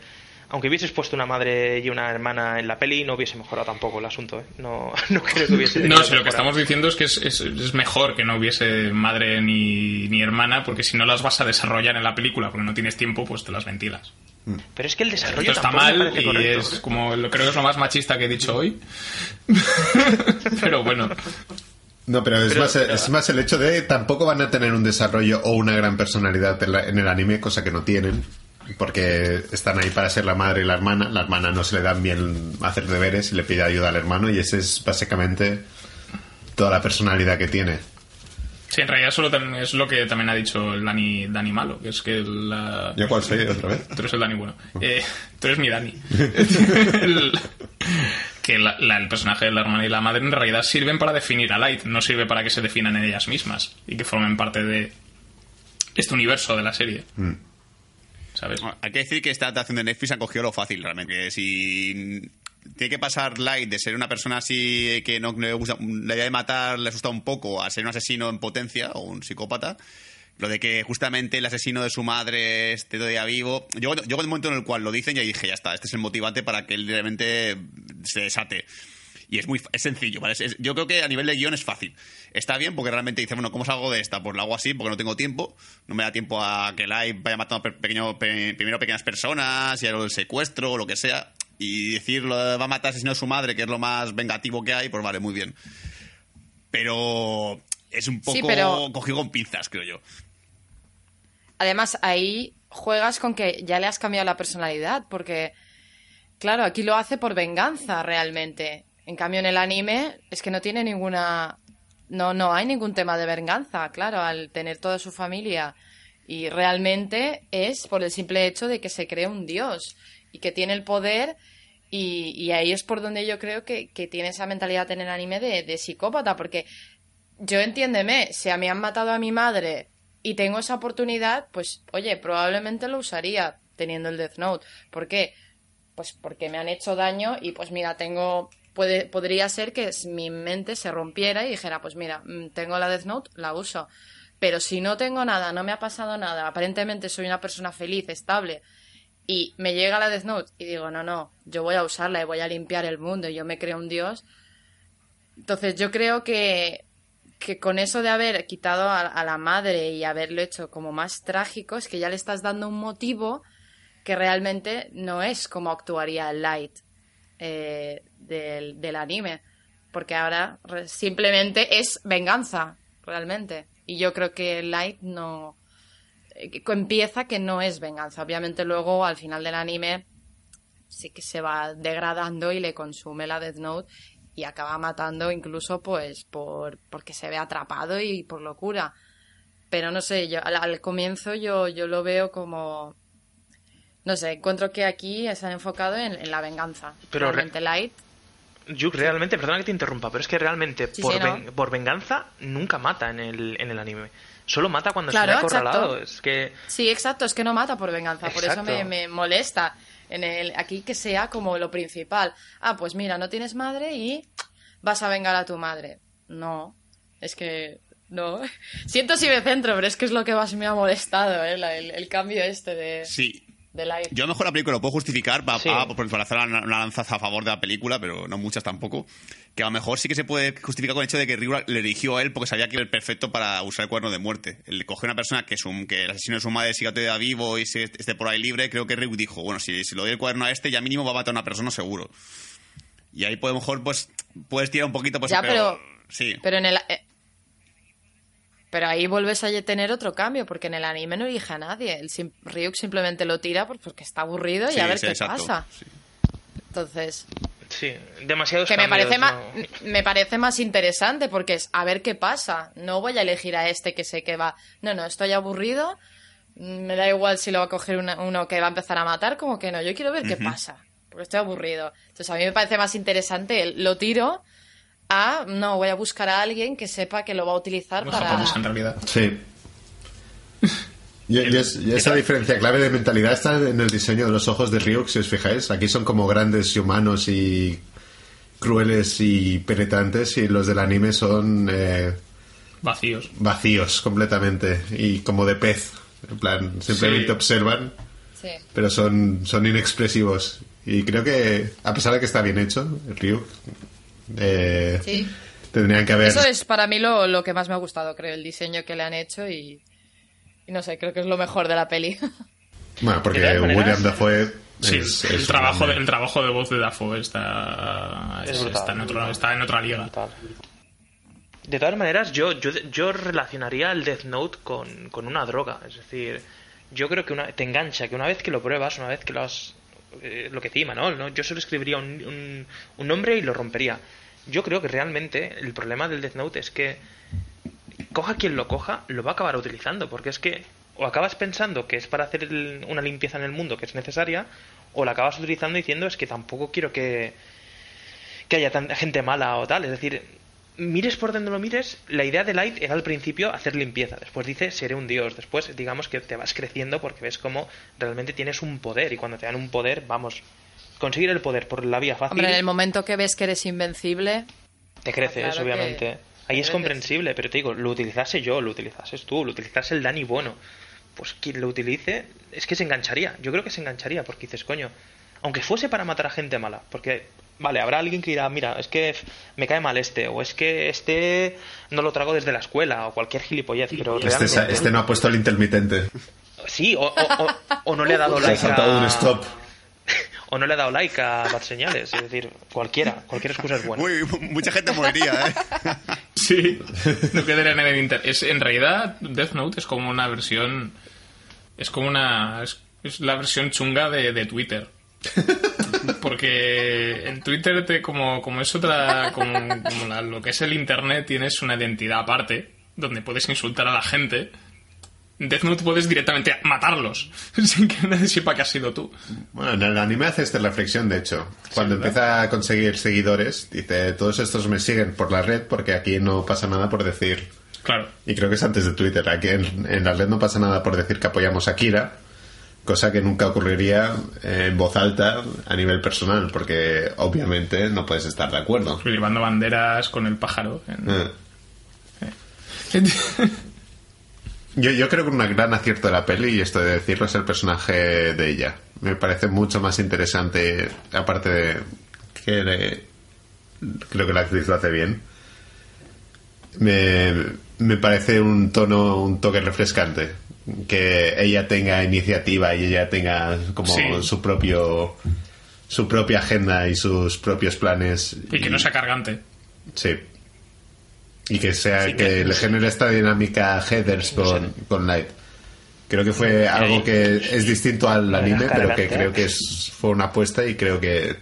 aunque hubieses puesto una madre y una hermana en la peli, no hubiese mejorado tampoco el asunto, ¿eh? No, [laughs] no creo que hubiese No, si lo que estamos diciendo es que es, es- es mejor que no hubiese madre ni, ni hermana, porque si no las vas a desarrollar en la película porque no tienes tiempo, pues te las ventilas. Pero es que el desarrollo Esto está mal parece y correcto. es como lo creo que es lo más machista que he dicho hoy. [laughs] Pero bueno, No, pero es, Pero- más, es más el hecho de tampoco van a tener un desarrollo o una gran personalidad en, la- en el anime, cosa que no tienen. Porque están ahí para ser la madre y la hermana. La hermana no se le dan bien hacer deberes y le pide ayuda al hermano. Y ese es básicamente toda la personalidad que tiene. sí, en realidad solo es lo que también ha dicho el Dani, Dani malo, que es que la... ¿Yo cuál soy otra vez? Tú eres el Dani bueno. Eh, tú eres mi Dani. [laughs] El- que la- la- el personaje de la hermana y la madre en realidad sirven para definir a Light, no sirve para que se definan en ellas mismas y que formen parte de este universo de la serie. ¿Sabes? Hay que decir que esta adaptación de Netflix ha cogido lo fácil, realmente. Que si tiene que pasar Light de ser una persona así que no le gusta, la idea de matar le asusta un poco a ser un asesino en potencia o un psicópata. Lo de que justamente el asesino de su madre esté todavía vivo. Yo en el momento en el cual lo dicen ya dije, ya está, este es el motivante para que él realmente se desate. Y es muy es sencillo, ¿vale? Es- es- yo creo que a nivel de guion es fácil. Está bien porque realmente dice, bueno, ¿cómo salgo de esta? Pues lo hago así porque no tengo tiempo. No me da tiempo a que Live vaya matando pe- pequeño, pe- primero pequeñas personas y a lo del secuestro o lo que sea. Y decirlo, va a matar asesino de su madre, que es lo más vengativo que hay, pues vale, muy bien. Pero es un poco Sí, pero- cogido con pinzas, creo yo. Además, ahí juegas con que ya le has cambiado la personalidad, porque, claro, aquí lo hace por venganza realmente. En cambio, en el anime es que no tiene ninguna. No, no hay ningún tema de venganza, claro, al tener toda su familia. Y realmente es por el simple hecho de que se cree un dios y que tiene el poder. Y, y ahí es por donde yo creo que, que tiene esa mentalidad en el anime de, de psicópata, porque yo entiéndeme, si a mí han matado a mi madre y tengo esa oportunidad, pues oye, probablemente lo usaría teniendo el Death Note. ¿Por qué? Pues porque me han hecho daño y pues mira, tengo podría ser que mi mente se rompiera y dijera, pues mira, mm, tengo la Death Note, la uso. Pero si no tengo nada, no me ha pasado nada, aparentemente soy una persona feliz, estable, y me llega la Death Note y digo, no, no, yo voy a usarla y voy a limpiar el mundo, y yo me creo un dios. Entonces yo creo que, que con eso de haber quitado a la madre y haberlo hecho como más trágico, es que ya le estás dando un motivo que realmente no es como actuaría el Light eh, del, del anime. Porque ahora simplemente es venganza, realmente. Y yo creo que Light no. eh, empieza que no es venganza. Obviamente, luego al final del anime sí que se va degradando y le consume la Death Note y acaba matando incluso pues por porque se ve atrapado y por locura. Pero no sé, yo al, al comienzo yo, yo lo veo como no sé, encuentro que aquí se han enfocado en, en la venganza. Pero re- Realmente Light Yuk, realmente, perdona que te interrumpa, pero es que realmente Sí, por, sí, ¿no? ven- por venganza nunca mata en el, en el anime. Solo mata cuando Claro, se ve acorralado. exacto. Es que Sí, exacto, es que no mata por venganza, por eso me, me molesta en el aquí que sea como lo principal. Ah, pues mira, no tienes madre y vas a vengar a tu madre. No, es que no. [laughs] Siento si me centro, pero es que es lo que más me ha molestado, ¿eh? El, el cambio este de, Sí. De. Yo a lo mejor la película lo puedo justificar para, Sí. para hacer una, una lanza a favor de la película, pero no muchas tampoco. Que a lo mejor sí que se puede justificar con el hecho de que Ryu le eligió a él porque sabía que era el perfecto para usar el cuerno de muerte. Coger a una persona que, su, que el asesino de su madre siga todavía vivo y se, esté por ahí libre, creo que Ryu dijo, bueno, si, si le doy el cuerno a este, ya mínimo va a matar a una persona seguro. Y ahí pues, a lo mejor pues, puedes tirar un poquito, pues, Ya, pero- Sí. Pero en el... pero ahí vuelves a tener otro cambio, porque en el anime no elige a nadie. El sim- Ryuk simplemente lo tira pues porque está aburrido y Sí, a ver sí, qué exacto. pasa. Sí. Entonces, sí, demasiados que me parece, más, ¿no? me parece más interesante porque es a ver qué pasa. No voy a elegir a este que sé que va. No, no, estoy aburrido. Me da igual si lo va a coger una- uno que va a empezar a matar, como que no. Yo quiero ver qué pasa. Porque estoy aburrido. Entonces a mí me parece más interesante el lo tiro a no, voy a buscar a alguien que sepa que lo va a utilizar Muy para. en realidad. Sí. Y, y es- y esa diferencia clave de mentalidad está en el diseño de los ojos de Ryuk, si os fijáis. Aquí son como grandes y humanos y crueles y penetrantes y los del anime son eh, Vacíos. vacíos completamente y como de pez. En plan, simplemente Sí. observan, Sí. pero son, son inexpresivos. Y creo que, a pesar de que está bien hecho, Ryuk, eh, Sí. tendrían que haber... Eso es para mí lo, lo que más me ha gustado, creo, el diseño que le han hecho y, y no sé, creo que es lo mejor de la peli. [laughs] Bueno, porque maneras- William Dafoe... Sí, es- el, es trabajo de, el trabajo de voz de Dafoe está, Es es- brutal, está, en, otro- está en otra liga. Brutal. De todas maneras, yo, yo, yo relacionaría el Death Note con, con una droga. Es decir, yo creo que una, te engancha, que una vez que lo pruebas, una vez que lo has... eh, lo que decía ¿no? Yo solo escribiría un, nombre y lo rompería. Yo creo que realmente el problema del Death Note es que coja quien lo coja, lo va a acabar utilizando, porque es que o acabas pensando que es para hacer una limpieza en el mundo que es necesaria, o la acabas utilizando diciendo es que tampoco quiero que, que haya tanta gente mala o tal. Es decir, mires por donde lo mires, la idea de Light era al principio hacer limpieza. Después dice seré un dios. Después, digamos que te vas creciendo porque ves cómo realmente tienes un poder. Y cuando te dan un poder, vamos, conseguir el poder por la vía fácil, Hombre, en el momento que ves que eres invencible, te creces, claro obviamente. Ahí es comprensible, pero te digo, lo utilizase yo, lo utilizases tú, lo utilizase el Dani bueno. Pues quien lo utilice es que se engancharía. Yo creo que se engancharía porque dices, coño, aunque fuese para matar a gente mala, porque, vale, habrá alguien que dirá, mira, es que me cae mal este, o es que este no lo trago desde la escuela, o cualquier gilipollez, pero Este, realmente... sa- este no ha puesto el intermitente. Sí, o, o- o- o no le ha dado Se ha like saltado a... un stop. [laughs] O no le ha dado like a Bad Señales, es decir, cualquiera, cualquier excusa es buena. Uy, mucha gente moriría, ¿eh? [laughs] Sí, no quedaría en el inter. Es, en realidad, Death Note es como una versión. Es como una. Es, es la versión chunga de, de Twitter. [laughs] Porque en Twitter, te, como, como es otra. Como, como la- lo que es el internet, tienes una identidad aparte, donde puedes insultar a la gente. En Death Note puedes directamente matarlos, [laughs] sin que nadie sepa que has sido tú. Bueno, en el anime hace esta reflexión, de hecho. Cuando empieza a conseguir seguidores, dice, todos estos me siguen por la red porque aquí no pasa nada por decir... Claro. Y creo que es antes de Twitter. Aquí en, en la red no pasa nada por decir que apoyamos a Kira, cosa que nunca ocurriría en voz alta a nivel personal, porque obviamente no puedes estar de acuerdo. Llevando banderas con el pájaro. en- Eh. Yo, yo creo que un gran acierto de la peli, y esto de decirlo, es el personaje de ella. Me parece mucho más interesante, aparte de que le- creo que la actriz lo hace bien. Me, me parece un tono, un toque refrescante. Que ella tenga iniciativa y ella tenga como Sí. su propio su propia agenda y sus propios planes. Y que no sea cargante. Sí. Y que sea Sí, que, que- le genere esta dinámica Heathers con, con Light. Creo que fue algo que es distinto al anime, pero que creo que es, fue una apuesta y creo que,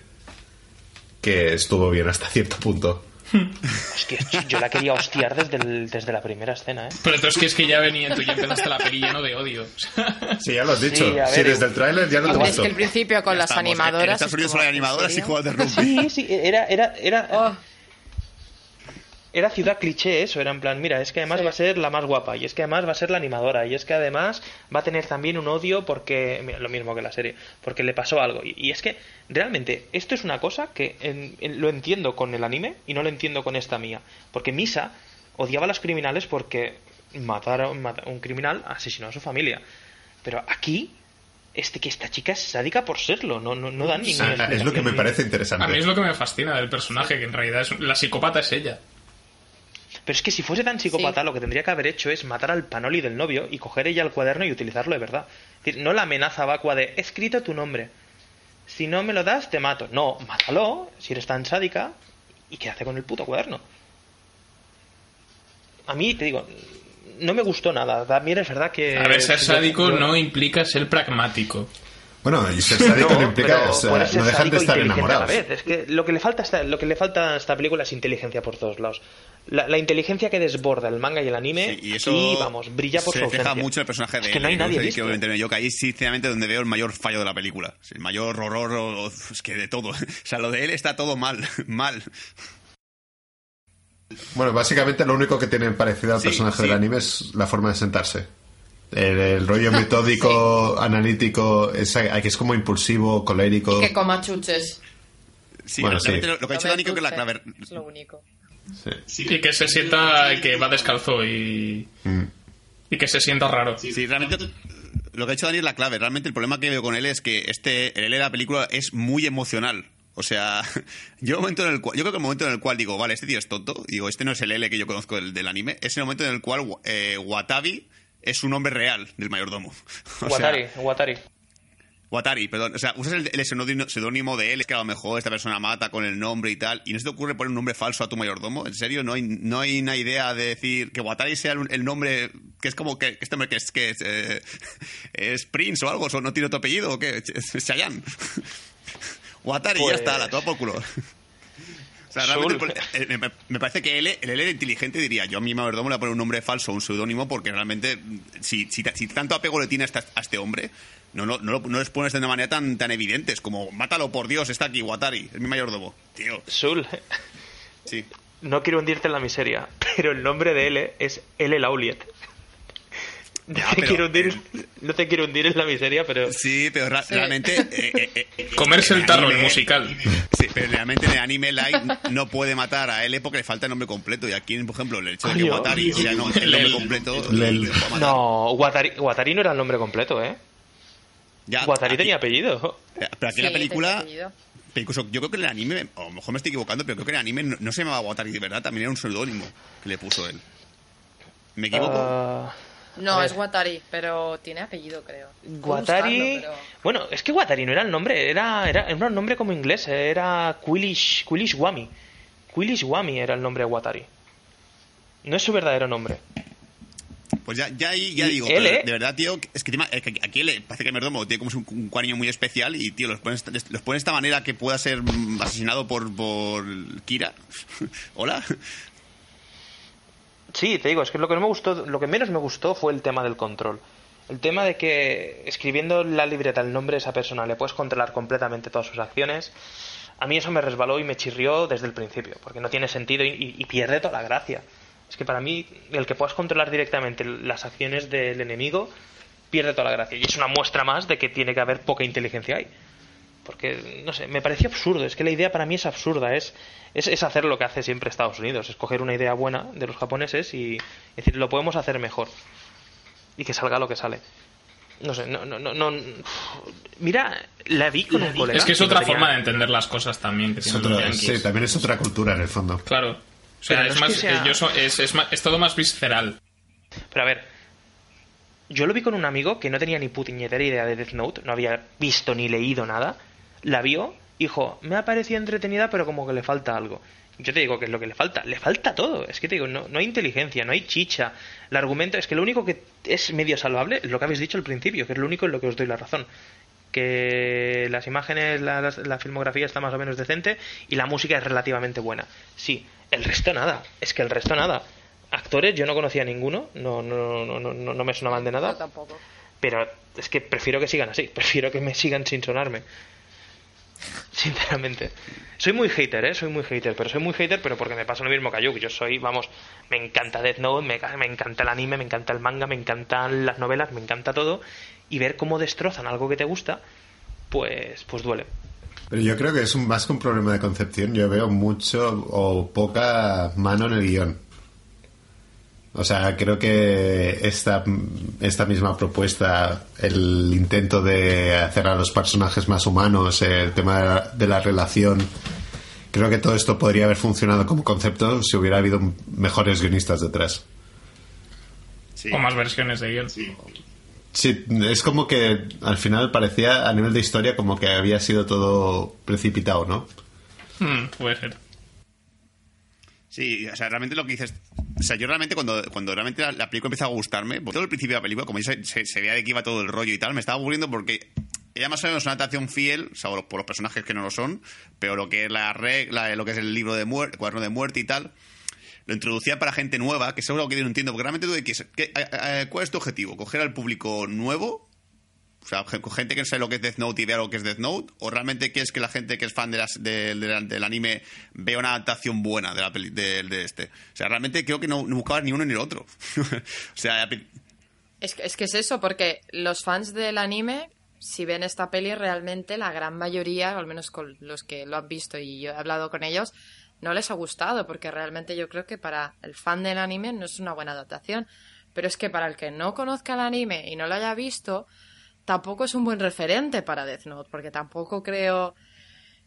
que estuvo bien hasta cierto punto. Es que yo la quería hostiar desde, el- desde la primera escena, ¿eh? Pero entonces que es que ya venía, tú ya empezaste la peli lleno de odio. Sí, ya lo has dicho. Sí, a Sí, ver, desde el tráiler ya no te Es gustó. que el principio con Ya las estamos. Animadoras. Es como, solo hay ¿en animadoras y juegos de rugby. Sí, sí, era, era, era, Oh, era ciudad cliché eso, era en plan, mira, es que además Sí. va a ser la más guapa, y es que además va a ser la animadora, y es que además va a tener también un odio porque, mira, lo mismo que la serie, porque le pasó algo. Y, y es que realmente esto es una cosa que en- en- lo entiendo con el anime y no lo entiendo con esta mía. Porque Misa odiaba a los criminales porque mataron, mata- un criminal asesinó a su familia. Pero aquí, este que esta chica es sádica por serlo, no, no, no dan Sí, ninguna es lo que me parece interesante. A mí es lo que me fascina del personaje, que en realidad es, la psicópata es ella. Pero es que si fuese tan psicópata, Sí. lo que tendría que haber hecho es matar al panoli del novio y coger ella el cuaderno y utilizarlo de verdad. Es decir, no la amenaza vacua de he escrito tu nombre. Si no me lo das, te mato. No, mátalo, si eres tan sádica, y qué hace con el puto cuaderno. A mí, te digo, no me gustó nada. También es verdad que... A ver, ser yo- sádico yo- no implica ser pragmático. Bueno, y ser [laughs] sádico no, No, implica, o sea, no dejan de estar enamorados. vez. Es que lo que le falta a esta, lo que le falta a esta película es inteligencia por todos lados. La, la inteligencia que desborda el manga y el anime, Sí, y eso aquí, vamos, brilla por se su refleja ausencia. mucho el personaje de Es que no hay nadie quiero meterme yo, que ahí sinceramente donde veo el mayor fallo de la película. El mayor horror, o- o- es que de todo. [laughs] O sea, lo de él está todo mal, [laughs] mal. Bueno, básicamente lo único que tienen parecido al Sí, personaje sí. del anime es la forma de sentarse. El, el rollo [laughs] metódico, analítico, esa- que es como impulsivo, colérico. que coma chuches. Sí, Bueno, sí. Lo, lo que ha hecho Tome Dani creo que es la clave. Es lo único. Sí. Y que se sienta que va descalzo y, Mm. y que se sienta raro. Sí, realmente lo que ha hecho Dani es la clave. Realmente el problema que veo con él es que este, el L de la película es muy emocional. O sea, [laughs] yo, momento en el cual, yo creo que el momento en el cual digo, vale, este tío es tonto, digo, este no es el L que yo conozco del, del anime, es el momento en el cual eh, Watabi es un nombre real del mayordomo. [laughs] O sea, Watari, Watari. Watari, perdón. O sea, usas el, el seudónimo- de él, es que a lo mejor esta persona mata con el nombre y tal, y no se te ocurre poner un nombre falso a tu mayordomo. ¿En serio? ¿No hay, no hay una idea de decir que Watari sea el, el nombre que es como que, que este hombre que es, que es, eh, es Prince o algo, o no tiene otro apellido o qué? Chayanne. [laughs] Watari, Pues- ya está, la toma por culo. Sea, realmente el- el- me, me parece que él, el L era inteligente diría, yo a mi mayordomo le voy a poner un nombre falso, un seudónimo, porque realmente, si, si, si tanto apego le tiene a, a este hombre, no, no, no, lo- no les pones de una manera tan, tan evidente. Es como, mátalo por Dios, está aquí, Watari, es mi mayordomo. Tío, Sul, sí. no quiero hundirte en la miseria, [laughs] pero el nombre de L es L. Lauliet. No, Ya, te quiero hundir, no te quiero hundir en la miseria, pero Sí, pero ra- realmente... eh, eh, eh, [laughs] Comerse el tarro, el musical. Sí, pero realmente en el anime Light no puede matar a L porque le falta el nombre completo. Y aquí, por ejemplo, el hecho de que. Watari sea no- [laughs] el nombre completo... Lel. No, Watari, Watari no era el nombre completo, ¿eh? Ya, Watari aquí- tenía apellido. Pero aquí en Sí, la película... incluso yo creo que en el anime, o a lo mejor me estoy equivocando, pero creo que en el anime no, no se llamaba Watari de verdad, también era un seudónimo que le puso él. ¿Me equivoco? Ah, No, es Watari, pero tiene apellido, creo. Watari. Bueno, es que Watari no era el nombre, era, era, era un nombre como inglés, era Quilish, Quilish Wami. Quilish Wami era el nombre de Watari. No es su verdadero nombre. Pues ya, ya, ahí- ya digo, él, pero ¿eh? de verdad, tío, es que aquí le parece que el merdomo tiene como un, un cariño muy especial y, tío, los pones, los pones de esta manera que pueda ser mm, asesinado por, por Kira. [laughs] Hola. Sí, te digo, es que lo que me gustó, lo que menos me gustó fue el tema del control. El tema de que escribiendo en la libreta el nombre de esa persona le puedes controlar completamente todas sus acciones. A mí eso me resbaló y me chirrió desde el principio, porque no tiene sentido y, y- y pierde toda la gracia. Es que para mí el que puedas controlar directamente las acciones del enemigo pierde toda la gracia. Y es una muestra más de que tiene que haber poca inteligencia ahí. Porque, no sé, me pareció absurdo. Es que la idea para mí es absurda. Es, es, es hacer lo que hace siempre Estados Unidos. Es coger una idea buena de los japoneses y decir, lo podemos hacer mejor. Y que salga lo que sale. No sé, no, no, no. no- Mira, la vi con un colega. Es que es que otra tenía- forma de entender las cosas también que Es otro- sí, también es otra cultura en el fondo. Claro. O sea, Pero es, es más, que sea- yo so- es, es más- es todo más visceral. Pero a ver, yo lo vi con un amigo que no tenía ni puñetera idea de Death Note, no había visto ni leído nada. La vio, dijo, me ha parecido entretenida, pero como que le falta algo. Yo te digo que es lo que le falta, le falta todo. Es que te digo, no, no hay inteligencia, no hay chicha. El argumento es que lo único que es medio salvable es lo que habéis dicho al principio, que es lo único en lo que os doy la razón. Que las imágenes, la, la- la filmografía está más o menos decente y la música es relativamente buena. Sí, El resto nada, es que el resto nada. Actores yo no conocía a ninguno, no, no, no, no, no me sonaban de Yo nada, tampoco. pero es que prefiero que sigan así, prefiero que me sigan sin sonarme. [laughs] Sinceramente. Soy muy hater, ¿eh? Soy muy hater, pero soy muy hater, pero porque me pasa lo mismo que a Yuk. Yo soy, vamos, me encanta Death Note, me, me encanta el anime, me encanta el manga, me encantan las novelas, me encanta todo. Y ver cómo destrozan algo que te gusta, pues, pues duele. Pero yo creo que es un, más que un problema de concepción. Yo veo mucho o poca mano en el guion. O sea, creo que esta, esta misma propuesta, el intento de hacer a los personajes más humanos, el tema de la, de la relación, creo que todo esto podría haber funcionado como concepto si hubiera habido mejores guionistas detrás. Sí. O más versiones de guion. Sí, es como que al final parecía a nivel de historia como que había sido todo precipitado, ¿no? Hmm, puede ser. Sí, o sea, realmente lo que dices. O sea, yo realmente cuando, cuando realmente la, la película empieza a gustarme, por todo el principio de la película, como se, se, veía de que iba todo el rollo y tal, me estaba aburriendo porque ella más o menos es una adaptación fiel, o sea, por los personajes que no lo son, pero lo que es la regla, lo que es el libro de muerte, cuaderno de muerte y tal, lo introducía para gente nueva, que algo que yo no entiendo, porque realmente tú de qué- eh, eh, ¿cuál es tu objetivo? ¿Coger al público nuevo? O sea, gen- gente que no sabe lo que es Death Note y vea lo que es Death Note, o realmente quieres que la gente que es fan de las, de- de del anime vea una adaptación buena de, la peli- de, este. O sea, realmente creo que no, no buscabas ni uno ni el otro. [laughs] o sea, Es, que- es que es eso, porque los fans del anime, si ven esta peli, realmente la gran mayoría, al menos con los que lo han visto y yo he hablado con ellos, no les ha gustado, porque realmente yo creo que para el fan del anime no es una buena adaptación. Pero es que para el que no conozca el anime y no lo haya visto, tampoco es un buen referente para Death Note, porque tampoco creo.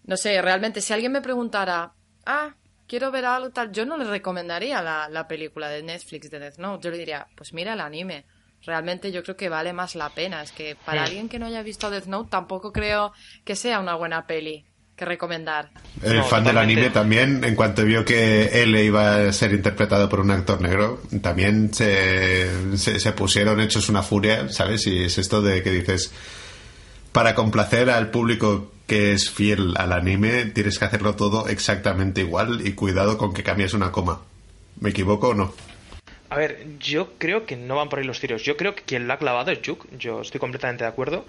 No sé, realmente, si alguien me preguntara, ah, quiero ver algo tal, yo no le recomendaría la, la película de Netflix de Death Note. Yo le diría, pues mira el anime. Realmente yo creo que vale más la pena. Es que para alguien que no haya visto Death Note tampoco creo que sea una buena peli que recomendar. El No, fan del anime también, en cuanto vio que él iba a ser interpretado por un actor negro, también se, se, se pusieron hechos una furia, ¿sabes? Y es esto de que dices, para complacer al público que es fiel al anime, tienes que hacerlo todo exactamente igual y cuidado con que cambies una coma. ¿Me equivoco o no? A ver, yo creo que no van por ahí los tiros. Yo creo que quien la ha clavado es Juk. Yo estoy completamente de acuerdo.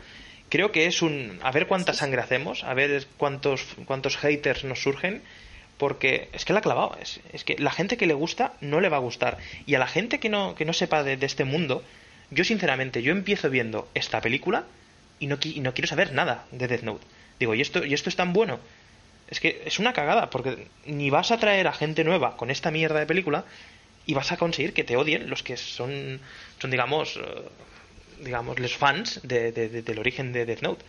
Creo que es un. A ver cuánta sangre hacemos, a ver cuántos, cuántos haters nos surgen. Porque es que la ha clavado. Es, es que la gente que le gusta no le va a gustar. Y a la gente que no, que no sepa de, de este mundo, yo sinceramente, yo empiezo viendo esta película y no, y no quiero saber nada de Death Note. Digo, ¿y esto, ¿y esto es tan bueno? Es que es una cagada, porque ni vas a traer a gente nueva con esta mierda de película y vas a conseguir que te odien los que son, son digamos, eh, digamos, los fans de- de- de- del origen de Death Note.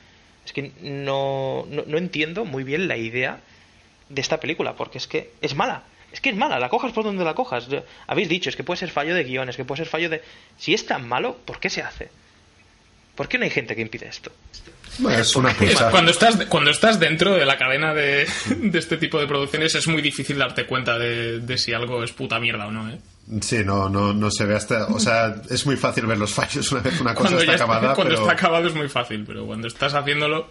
Es que no, no, no entiendo muy bien la idea de esta película, porque es que es mala. Es que es mala, la cojas por donde la cojas. Habéis dicho, es que puede ser fallo de guiones, que puede ser fallo de... Si es tan malo, ¿por qué se hace? ¿Por qué no hay gente que impide esto? Bueno, es una. Cuando estás, cuando estás dentro de la cadena de, [laughs] de este tipo de producciones es muy difícil darte cuenta de, de si algo es puta mierda o no, ¿eh? Sí, no, no, no se ve hasta... O sea, [laughs] es muy fácil ver los fallos una vez una cosa Cuando, está está- acabada, [laughs] cuando pero... está acabado es muy fácil, pero cuando estás haciéndolo,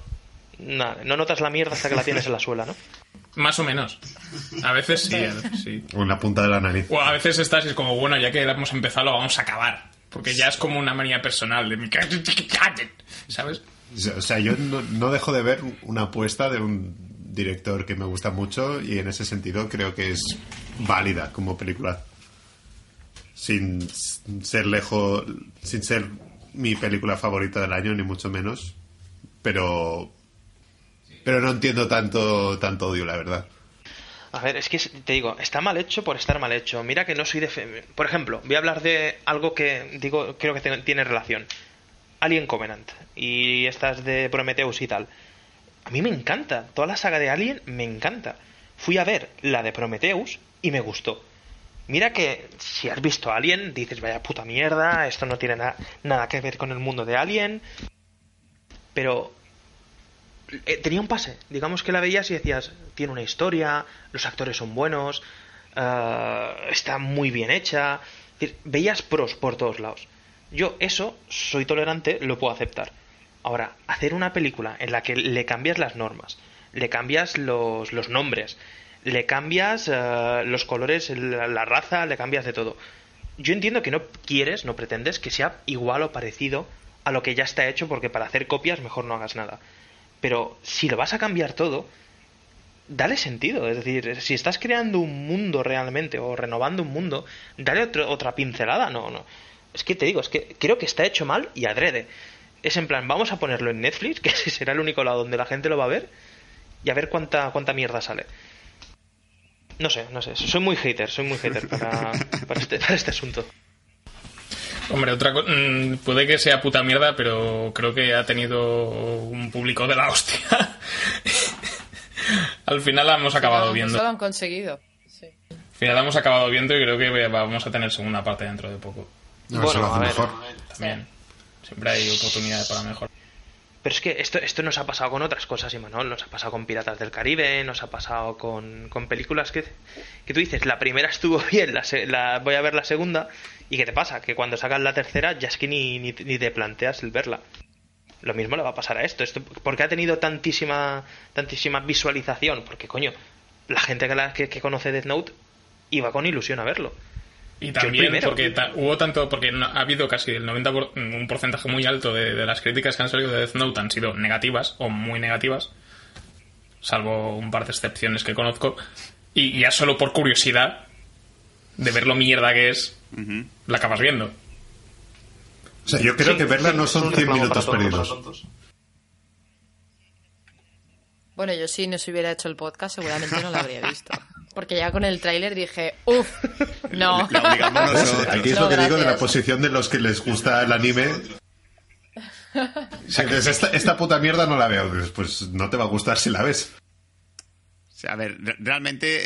Nada, no notas la mierda hasta que la tienes en la suela, ¿no? más o menos. A veces sí, a veces sí. En la punta de la nariz. O a veces estás y es como, bueno, ya que hemos empezado, lo vamos a acabar. Porque ya es como una manía personal de mi... [laughs] ¿Sabes? O sea, yo no, no dejo de ver una apuesta de un director que me gusta mucho y en ese sentido creo que es válida como película. Sin ser lejos, sin ser mi película favorita del año, ni mucho menos. Pero. Pero no entiendo tanto, tanto odio, la verdad. A ver, es que te digo, está mal hecho por estar mal hecho. Mira que no soy de... fe- Por ejemplo, voy a hablar de algo que digo, creo que tiene relación. Alien Covenant y estas de Prometheus y tal. A mí me encanta, toda la saga de Alien me encanta. Fui a ver la de Prometheus y me gustó. Mira que si has visto Alien, dices, vaya puta mierda, esto no tiene na- nada que ver con el mundo de Alien. Pero eh, tenía un pase. Digamos que la veías y decías, tiene una historia, los actores son buenos, eh, está muy bien hecha. Veías pros por todos lados. Yo eso, soy tolerante, lo puedo aceptar. Ahora, hacer una película en la que le cambias las normas, le cambias los, los nombres, le cambias eh, los colores, la, raza, le cambias de todo. Yo entiendo que no quieres, no pretendes que sea igual o parecido a lo que ya está hecho, porque para hacer copias mejor no hagas nada. Pero si lo vas a cambiar todo, dale sentido. Es decir, si estás creando un mundo realmente o renovando un mundo, dale otro- otra pincelada. No, no. Es que te digo, es que creo que está hecho mal y adrede. Es en plan, vamos a ponerlo en Netflix, [laughs] que será el único lado donde la gente lo va a ver, y a ver cuánta, cuánta mierda sale. No sé, no sé. Soy muy hater, soy muy hater para, para, este, para este asunto. Hombre, otra co- mm, puede que sea puta mierda, pero creo que ha tenido un público de la hostia. [laughs] Al final la hemos acabado No, viendo. Lo han conseguido. Sí. Al final la hemos acabado viendo y creo que vamos a tener segunda parte dentro de poco. No, eso lo hace mejor. También. Siempre hay oportunidades para mejor. Pero es que esto, esto nos ha pasado con otras cosas, Imanol. Nos ha pasado con Piratas del Caribe, nos ha pasado con, con películas que, que tú dices, la primera estuvo [laughs] bien, la, la- voy a ver la segunda. ¿Y qué te pasa? Que cuando sacas la tercera ya es que ni, ni, ni te planteas el verla. Lo mismo le va a pasar a esto. esto porque ha tenido tantísima, tantísima visualización? Porque, coño, la gente que, la, que, que conoce Death Note iba con ilusión a verlo. Y también porque ta- hubo tanto, porque no- ha habido casi el 90%, por- un porcentaje muy alto de, de las críticas que han salido de Death Note han sido negativas o muy negativas, salvo un par de excepciones que conozco, y ya solo por curiosidad de ver lo mierda que es, la acabas viendo. O sea, yo creo Sí, que verla sí, no son 100 reclamo minutos perdidos. Bueno, yo si no se hubiera hecho el podcast seguramente no lo habría visto. Porque ya con el tráiler dije, uff, no. [laughs] La obligamos ¿Ves? nosotros. Aquí es No, lo que digo de la posición de los que les gusta el anime. Si dices, esta, esta puta mierda no la veo, Dices, pues no te va a gustar si la ves. O sea, a ver, re- realmente,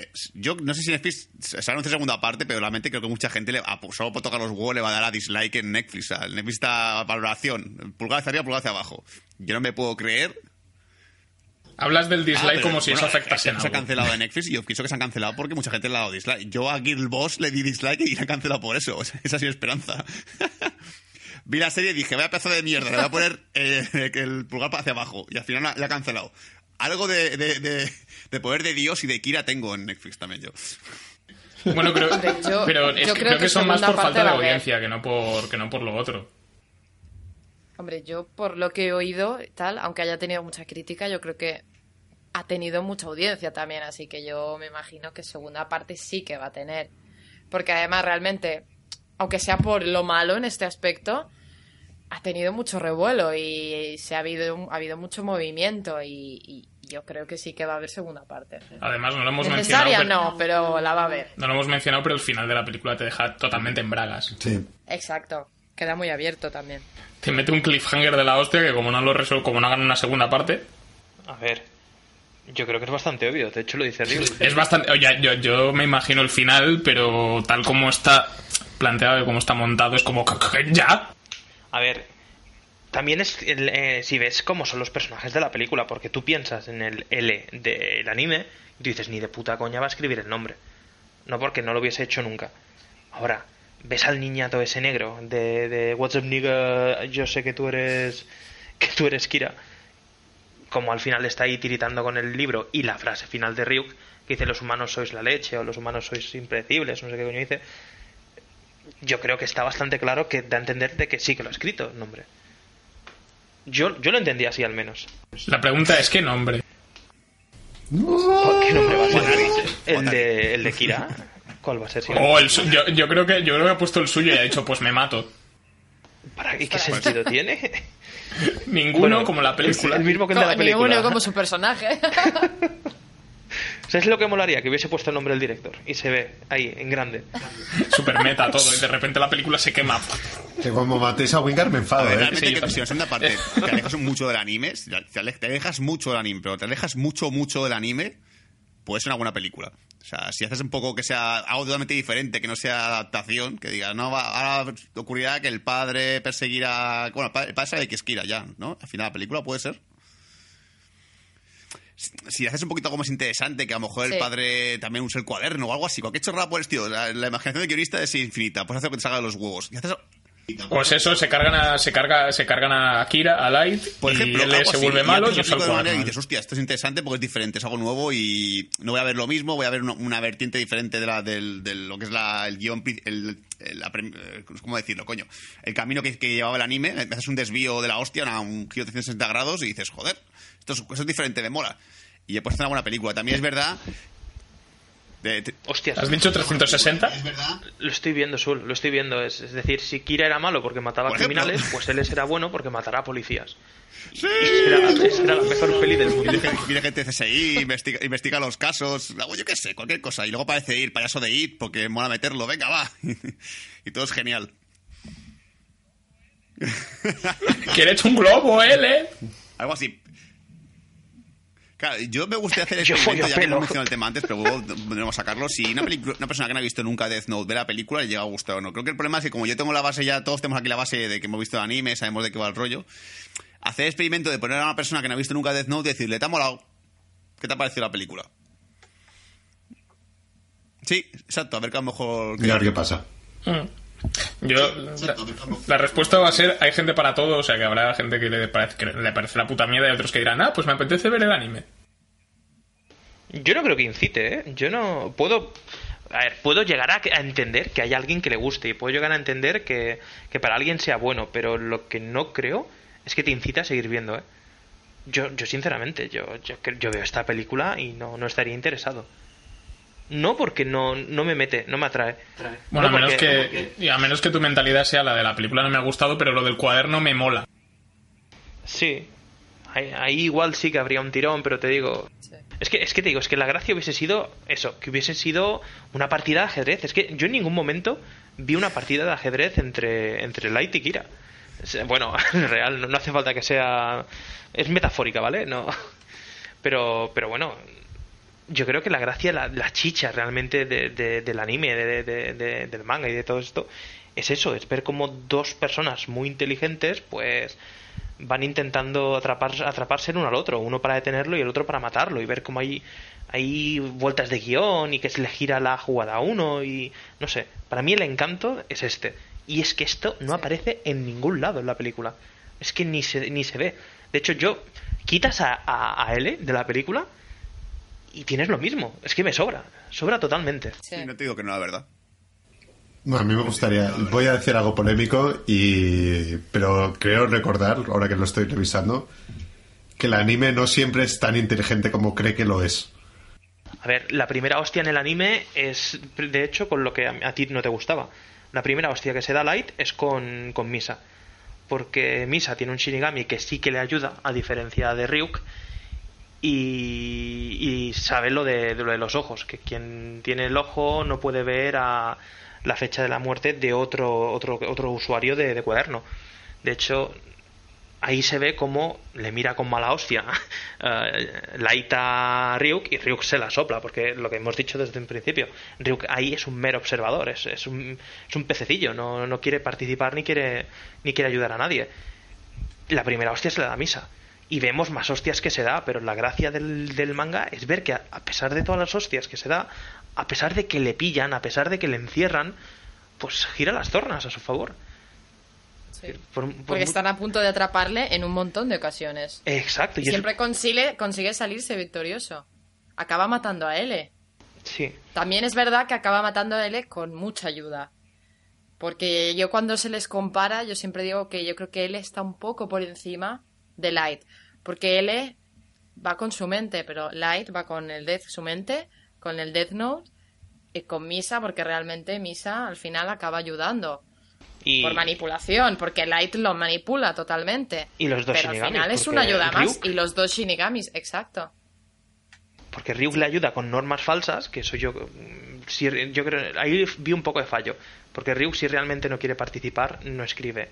eh, yo no sé si Netflix se anuncia segunda parte, pero realmente creo que mucha gente, le, a- solo por tocar los huevos, le va a dar a dislike en Netflix. O sea, Netflix está valoración, pulgar hacia arriba, pulgar hacia abajo. Yo no me puedo creer. Hablas del dislike Ah, como si eso afectase en Se ha cancelado de Netflix y yo pienso que se han cancelado porque mucha gente le ha dado dislike. Yo a Girl Boss le di dislike y la han cancelado por eso. [laughs] O sea, esa ha sido esperanza. [laughs] Vi la serie y dije, vaya pedazo de mierda, le voy a poner eh, [laughs] el pulgar hacia abajo. Y al final la, la ha cancelado. Algo de, de, de- de poder de Dios y de Kira tengo en Netflix también yo. Bueno, creo, Hombre, yo- pero es yo que creo creo que que son más por falta de audiencia que no por, que no por lo otro. Hombre, yo por lo que he oído y tal, aunque haya tenido mucha crítica, yo creo que ha tenido mucha audiencia también, así que yo me imagino que segunda parte sí que va a tener. Porque además realmente, aunque sea por lo malo en este aspecto, ha tenido mucho revuelo y se ha habido, ha habido mucho movimiento y, y yo creo que sí que va a haber segunda parte. Además, no lo hemos mencionado. Necesaria pero- no, pero la va a haber. No lo hemos mencionado, pero el final de la película te deja totalmente en bragas. Sí. Exacto. Queda muy abierto también. Te mete un cliffhanger de la hostia que como no lo resuelve, como no hagan una segunda parte, A ver, yo creo que es bastante obvio. De hecho, lo dice Ryu. es bastante... Oye, yo, yo me imagino el final, pero tal como está planteado y como está montado, es como... ¿Ya? A ver, también es eh, si ves cómo son los personajes de la película, porque tú piensas en el L del anime y tú dices, ni de puta coña va a escribir el nombre. No porque no lo hubiese hecho nunca. Ahora, ves al niñato ese negro de, de What's up nigga, yo sé que tú eres que tú eres Kira. Como al final está ahí tiritando con el libro y la frase final de Ryuk que dice los humanos sois la leche o los humanos sois impredecibles, no sé qué coño dice. Yo creo que está bastante claro que da a entender de que sí que lo ha escrito el nombre. Yo, yo lo entendí así al menos. La pregunta es qué nombre. ¿Qué nombre va a ser? ¿El de, el de Kira? ¿Cuál va a ser? si no? O el su- yo, yo creo que yo creo que ha puesto el suyo y ha dicho, pues me mato. ¿Para qué, qué sentido tiene? [laughs] Ninguno Bueno, como la película. El mismo que el de la Como- ninguno película. como su personaje. [laughs] ¿Sabes lo que molaría? Que hubiese puesto el nombre del director. Y se ve ahí, en grande. Super meta todo y de repente la película se quema. Que como matéis a Wingar me A enfado, ver, ¿eh? Sí, yo que si en segunda parte te alejas mucho del anime, te alejas mucho del anime, pero te alejas mucho, mucho del anime, puede ser una buena película. O sea, si haces un poco que sea algo totalmente diferente, que no sea adaptación, que digas, no, va, ahora ocurrirá que el padre perseguirá... Bueno, el padre, el padre sabe que es Kira ya, ¿no? Al final la película puede ser. Si- Si haces un poquito algo más interesante, que a lo mejor el padre también use el cuaderno o algo así, cualquier chorrada por el estilo, la, la imaginación del guionista es infinita, puedes hacer lo que te salga de los huevos. Y haces Pues eso, se cargan a, se carga, se cargan a Kira, a Light, Por ejemplo, y él se vuelve malo y usa el de dices, hostia, esto es interesante porque es diferente, es algo nuevo y no voy a ver lo mismo, voy a ver una, una vertiente diferente de la del- lo que es la, el guion, el, la eh, ¿cómo decirlo, coño? El camino que, que llevaba el anime, haces un desvío de la hostia, una- un giro de 360 grados y dices, joder, esto es, esto es diferente, me mola. Y he puesto una buena película. También es verdad... de- te- Hostias, ¿Has dicho 360? es verdad lo estoy viendo, Sul, lo estoy viendo. Es, es decir, si Kira era malo porque mataba criminales, pues él será bueno porque matará a policías. Y será, será la mejor peli del mundo. Viene, gente- de CSI, investiga, investiga los casos, hago yo qué sé, cualquier cosa. Y luego parece ir, payaso de IT, porque mola meterlo, venga, va. [laughs] y todo es genial. Hecho un globo, él, ¿eh? Algo así. Claro, yo me gustaría hacer [laughs] experimento, follo ya que hemos mencionado el tema antes, pero luego [laughs] volveremos a sacarlo. Si una, persona que no ha visto nunca Death Note ve la película, le llega a gustar o no. Creo que el problema es que como yo tengo la base ya, todos tenemos aquí la base de que hemos visto el anime, sabemos de qué va el rollo, hacer el experimento de poner a una persona que no ha visto nunca Death Note y decirle, ¿te ha molado? ¿Qué te ha parecido la película? Sí, exacto, a ver que a lo mejor... A ver qué pasa. Yo, la, respuesta va a ser, hay gente para todo, o sea que habrá gente que le parece, que le parece la puta mierda y otros que dirán, ah, pues me apetece ver el anime. Yo no creo que incite, ¿eh? Yo no puedo... A ver, puedo llegar a, entender que hay alguien que le guste y puedo llegar a entender que, que para alguien sea bueno, pero lo que no creo es que te incite a seguir viendo, ¿eh? Yo, yo sinceramente, yo, yo, yo veo esta película y no, no estaría interesado. No porque no, no me mete, no me atrae. Bueno, No a menos, porque- que, y a menos que tu mentalidad sea la de la película no me ha gustado, pero lo del cuaderno me mola. Sí. Ahí, ahí igual sí que habría un tirón, pero te digo. Sí. Es que, es que te digo, es que la gracia hubiese sido eso, que hubiese sido una partida de ajedrez. Es que yo en ningún momento vi una partida de ajedrez entre, entre Light y Kira. Bueno, [laughs] real, no, no hace falta que sea. Es metafórica, ¿vale? No. Pero, pero bueno, yo creo que la gracia, la, la chicha realmente de- de- del anime, de- de- de- del manga y de todo esto, es eso, es ver cómo dos personas muy inteligentes, pues van intentando atrapar, atraparse el uno al otro, uno para detenerlo y el otro para matarlo, y ver cómo hay, hay vueltas de guion y que se le gira la jugada a uno, y no sé, para mí el encanto es este. Y es que esto no aparece en ningún lado en la película. Es que ni se, ni se ve. De hecho, yo quitas a, a, a L de la película y tienes lo mismo. Es que me sobra. Sobra totalmente. Sí. No te digo que no, la verdad. No, a mí me gustaría, voy a decir algo polémico, y pero creo recordar, ahora que lo estoy revisando, que el anime no siempre es tan inteligente como cree que lo es. A ver, la primera hostia en el anime es, de hecho, con lo que a, a ti no te gustaba. La primera hostia que se da Light es con, con Misa. Porque Misa tiene un Shinigami que sí que le ayuda, a diferencia de Ryuk. Y, y lo de, lo de los ojos, que quien tiene el ojo no puede ver a la fecha de la muerte de otro, otro, otro usuario de, de cuaderno. De hecho, ahí se ve cómo le mira con mala hostia [laughs] eh, Light a Ryuk y Ryuk se la sopla, porque lo que hemos dicho desde un principio, Ryuk ahí es un mero observador, es, un, pececillo, no, no quiere participar ni quiere, ni quiere ayudar a nadie. La primera hostia se la da a Misa. Y vemos más hostias que se da, pero la gracia del, del manga es ver que a, a pesar de todas las hostias que se da, a pesar de que le pillan, a pesar de que le encierran, pues gira las tornas a su favor. Sí. Por- por Porque están a punto de atraparle en un montón de ocasiones. Exacto. Y es- siempre consigue, consigue salirse victorioso. Acaba matando a L. Sí. También es verdad que acaba matando a L con mucha ayuda. Porque yo cuando se les compara, yo siempre digo que yo creo que L está un poco por encima de Light. Porque L va con su mente, pero Light va con el Death, su mente, con el Death Note y con Misa, porque realmente Misa al final acaba ayudando. Y, Por manipulación, porque Light lo manipula totalmente. Y los dos Pero al Shinigamis, final es una ayuda más. Y los dos Shinigamis, exacto. porque Ryuk le ayuda con normas falsas, que eso yo mm, sí, yo creo ahí vi un poco de fallo, porque Ryuk si realmente no quiere participar no escribe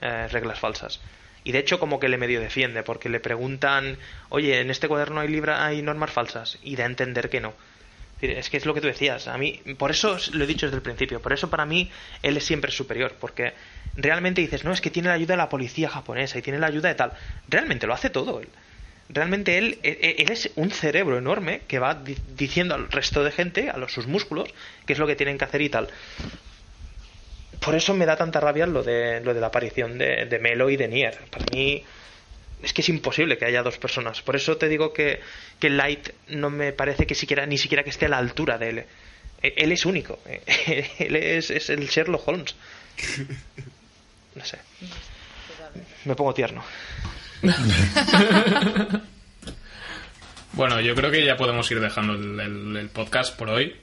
eh, reglas falsas. Y de hecho como que le medio defiende, porque le preguntan, "Oye, en este cuaderno hay libra hay normas falsas" y da a entender que no. Es que es lo que tú decías, a mí por eso lo he dicho desde el principio, por eso para mí él es siempre superior, porque realmente dices, "No, es que tiene la ayuda de la policía japonesa y tiene la ayuda de tal." Realmente lo hace todo él realmente él, él, él es un cerebro enorme que va di- diciendo al resto de gente, a los, sus músculos, qué es lo que tienen que hacer y tal. Por eso me da tanta rabia lo de, lo de la aparición de, de Melo y de Nier. Para mí es que es imposible que haya dos personas. Por eso te digo que, que Light no me parece que siquiera, ni siquiera que esté a la altura de él. E- Él es único. [laughs] Él es, es el Sherlock Holmes. No sé. Me pongo tierno. [laughs] Bueno, yo creo que ya podemos ir dejando el, el- el podcast por hoy.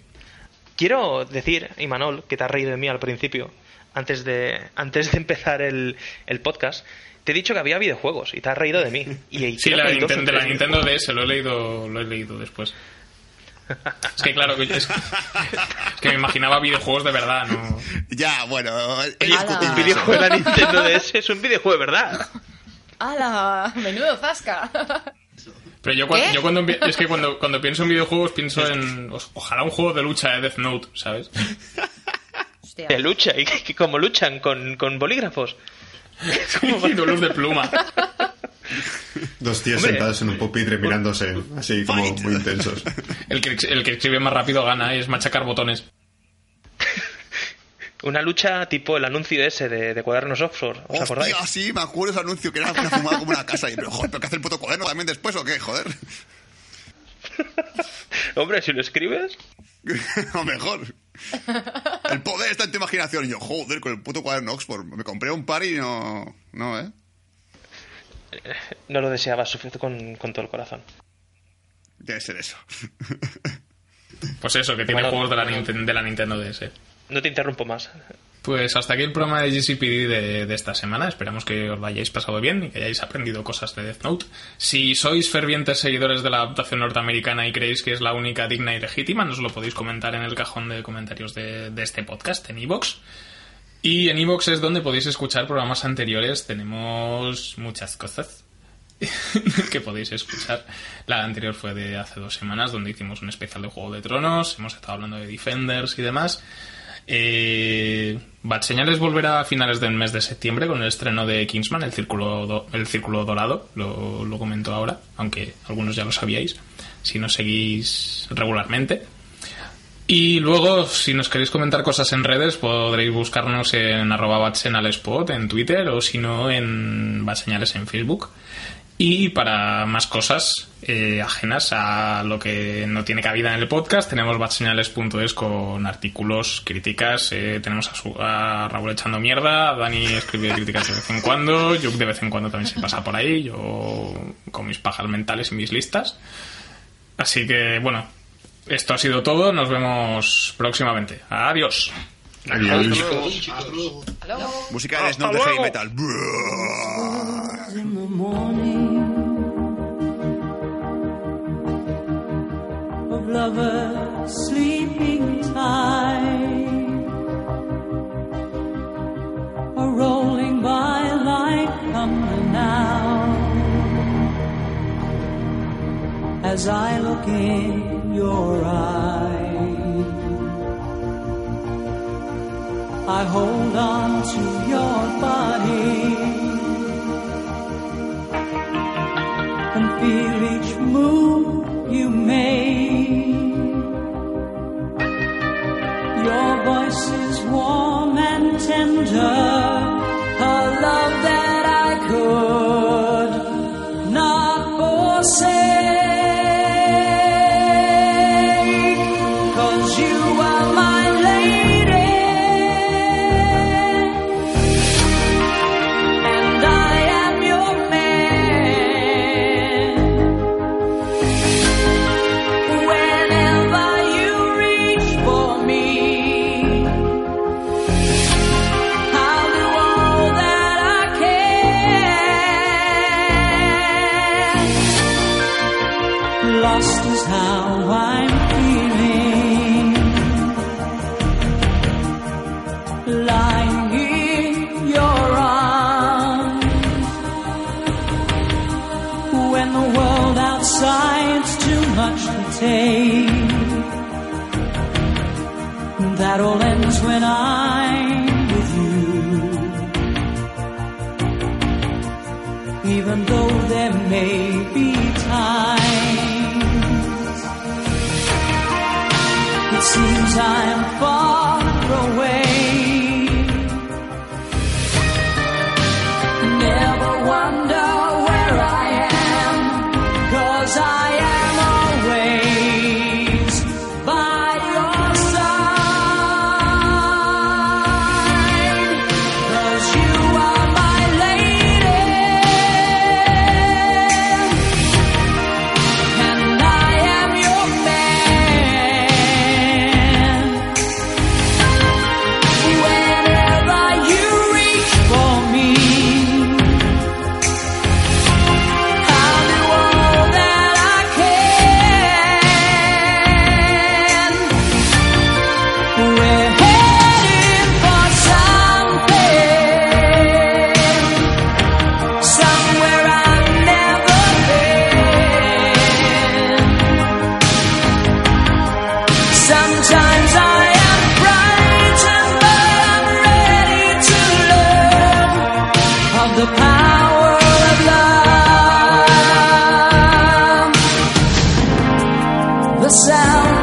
Quiero decir, Imanol, que te has reído de mí al principio, antes de, antes de empezar el, el podcast. Te he dicho que había videojuegos y te has reído de mí. Y, [laughs] Sí, la, que hay dos o Ninten- de la Nintendo. DS, lo he leído, lo he leído después. Es que claro, que- es, es que me imaginaba videojuegos de verdad, ¿no? Ya, bueno, El videojuego de la Nintendo DS es un videojuego de verdad. ¡Hala! ¡Menudo zasca! Pero yo, yo cuando es que cuando, cuando pienso en videojuegos pienso en ojalá un juego de lucha de Death Note, ¿sabes? Hostia. De lucha, y como luchan con, con bolígrafos. [laughs] Y duelos de pluma. Dos tíos Hombre. sentados en un pupitre mirándose así como muy intensos. El que, el que escribe más rápido gana y es machacar botones. [laughs] Una lucha tipo el anuncio ese de, de cuadernos offshore, ¿os acordáis? Hostia, sí, me acuerdo ese anuncio que era una fumada como una casa. Y, pero, joder, ¿pero qué hace el puto cuaderno también después o qué? Joder. [laughs] Hombre, si lo escribes, [laughs] o mejor. El poder está en tu imaginación. Y yo, joder, con el puto cuaderno Oxford. Me compré un par y no. No, ¿eh? no lo deseabas suficiente con, con todo el corazón. Debe ser eso. Pues eso, que tiene Bueno, juegos de la, de la Nintendo DS. No te interrumpo más. Pues hasta aquí el programa de GCPD de, de esta semana. Esperamos que os lo hayáis pasado bien y que hayáis aprendido cosas de Death Note. Si sois fervientes seguidores de la adaptación norteamericana y creéis que es la única digna y legítima, nos lo podéis comentar en el cajón de comentarios de, este podcast en iVoox. Y en iVoox es donde podéis escuchar programas anteriores. Tenemos muchas cosas [laughs] que podéis escuchar. La anterior fue de hace dos semanas, donde hicimos un especial de Juego de Tronos. Hemos estado hablando de Defenders y demás. Eh, volverá a finales del mes de septiembre con el estreno de Kingsman, el Círculo, el Círculo Dorado. Lo, lo comento ahora, aunque algunos ya lo sabíais, si nos seguís regularmente. Y luego, si nos queréis comentar cosas en redes, podréis buscarnos en arroba en Twitter o si no en batseñales en Facebook. Y para más cosas eh, ajenas a lo que no tiene cabida en el podcast, tenemos batseñales.es con artículos, críticas. eh, tenemos a, su- a Raúl echando mierda, Dani escribe críticas de vez en cuando, Yuk de vez en cuando también se pasa por ahí, yo con mis pajas mentales y mis listas. Así que, bueno, esto ha sido todo. Nos vemos próximamente. Adiós. Adiós. Música de Death Note de heavy metal. lovers sleeping tight are rolling by like thunder now as I look in your eyes I hold on to your body and feel each move you make. Your voice is warm and tender, the sound.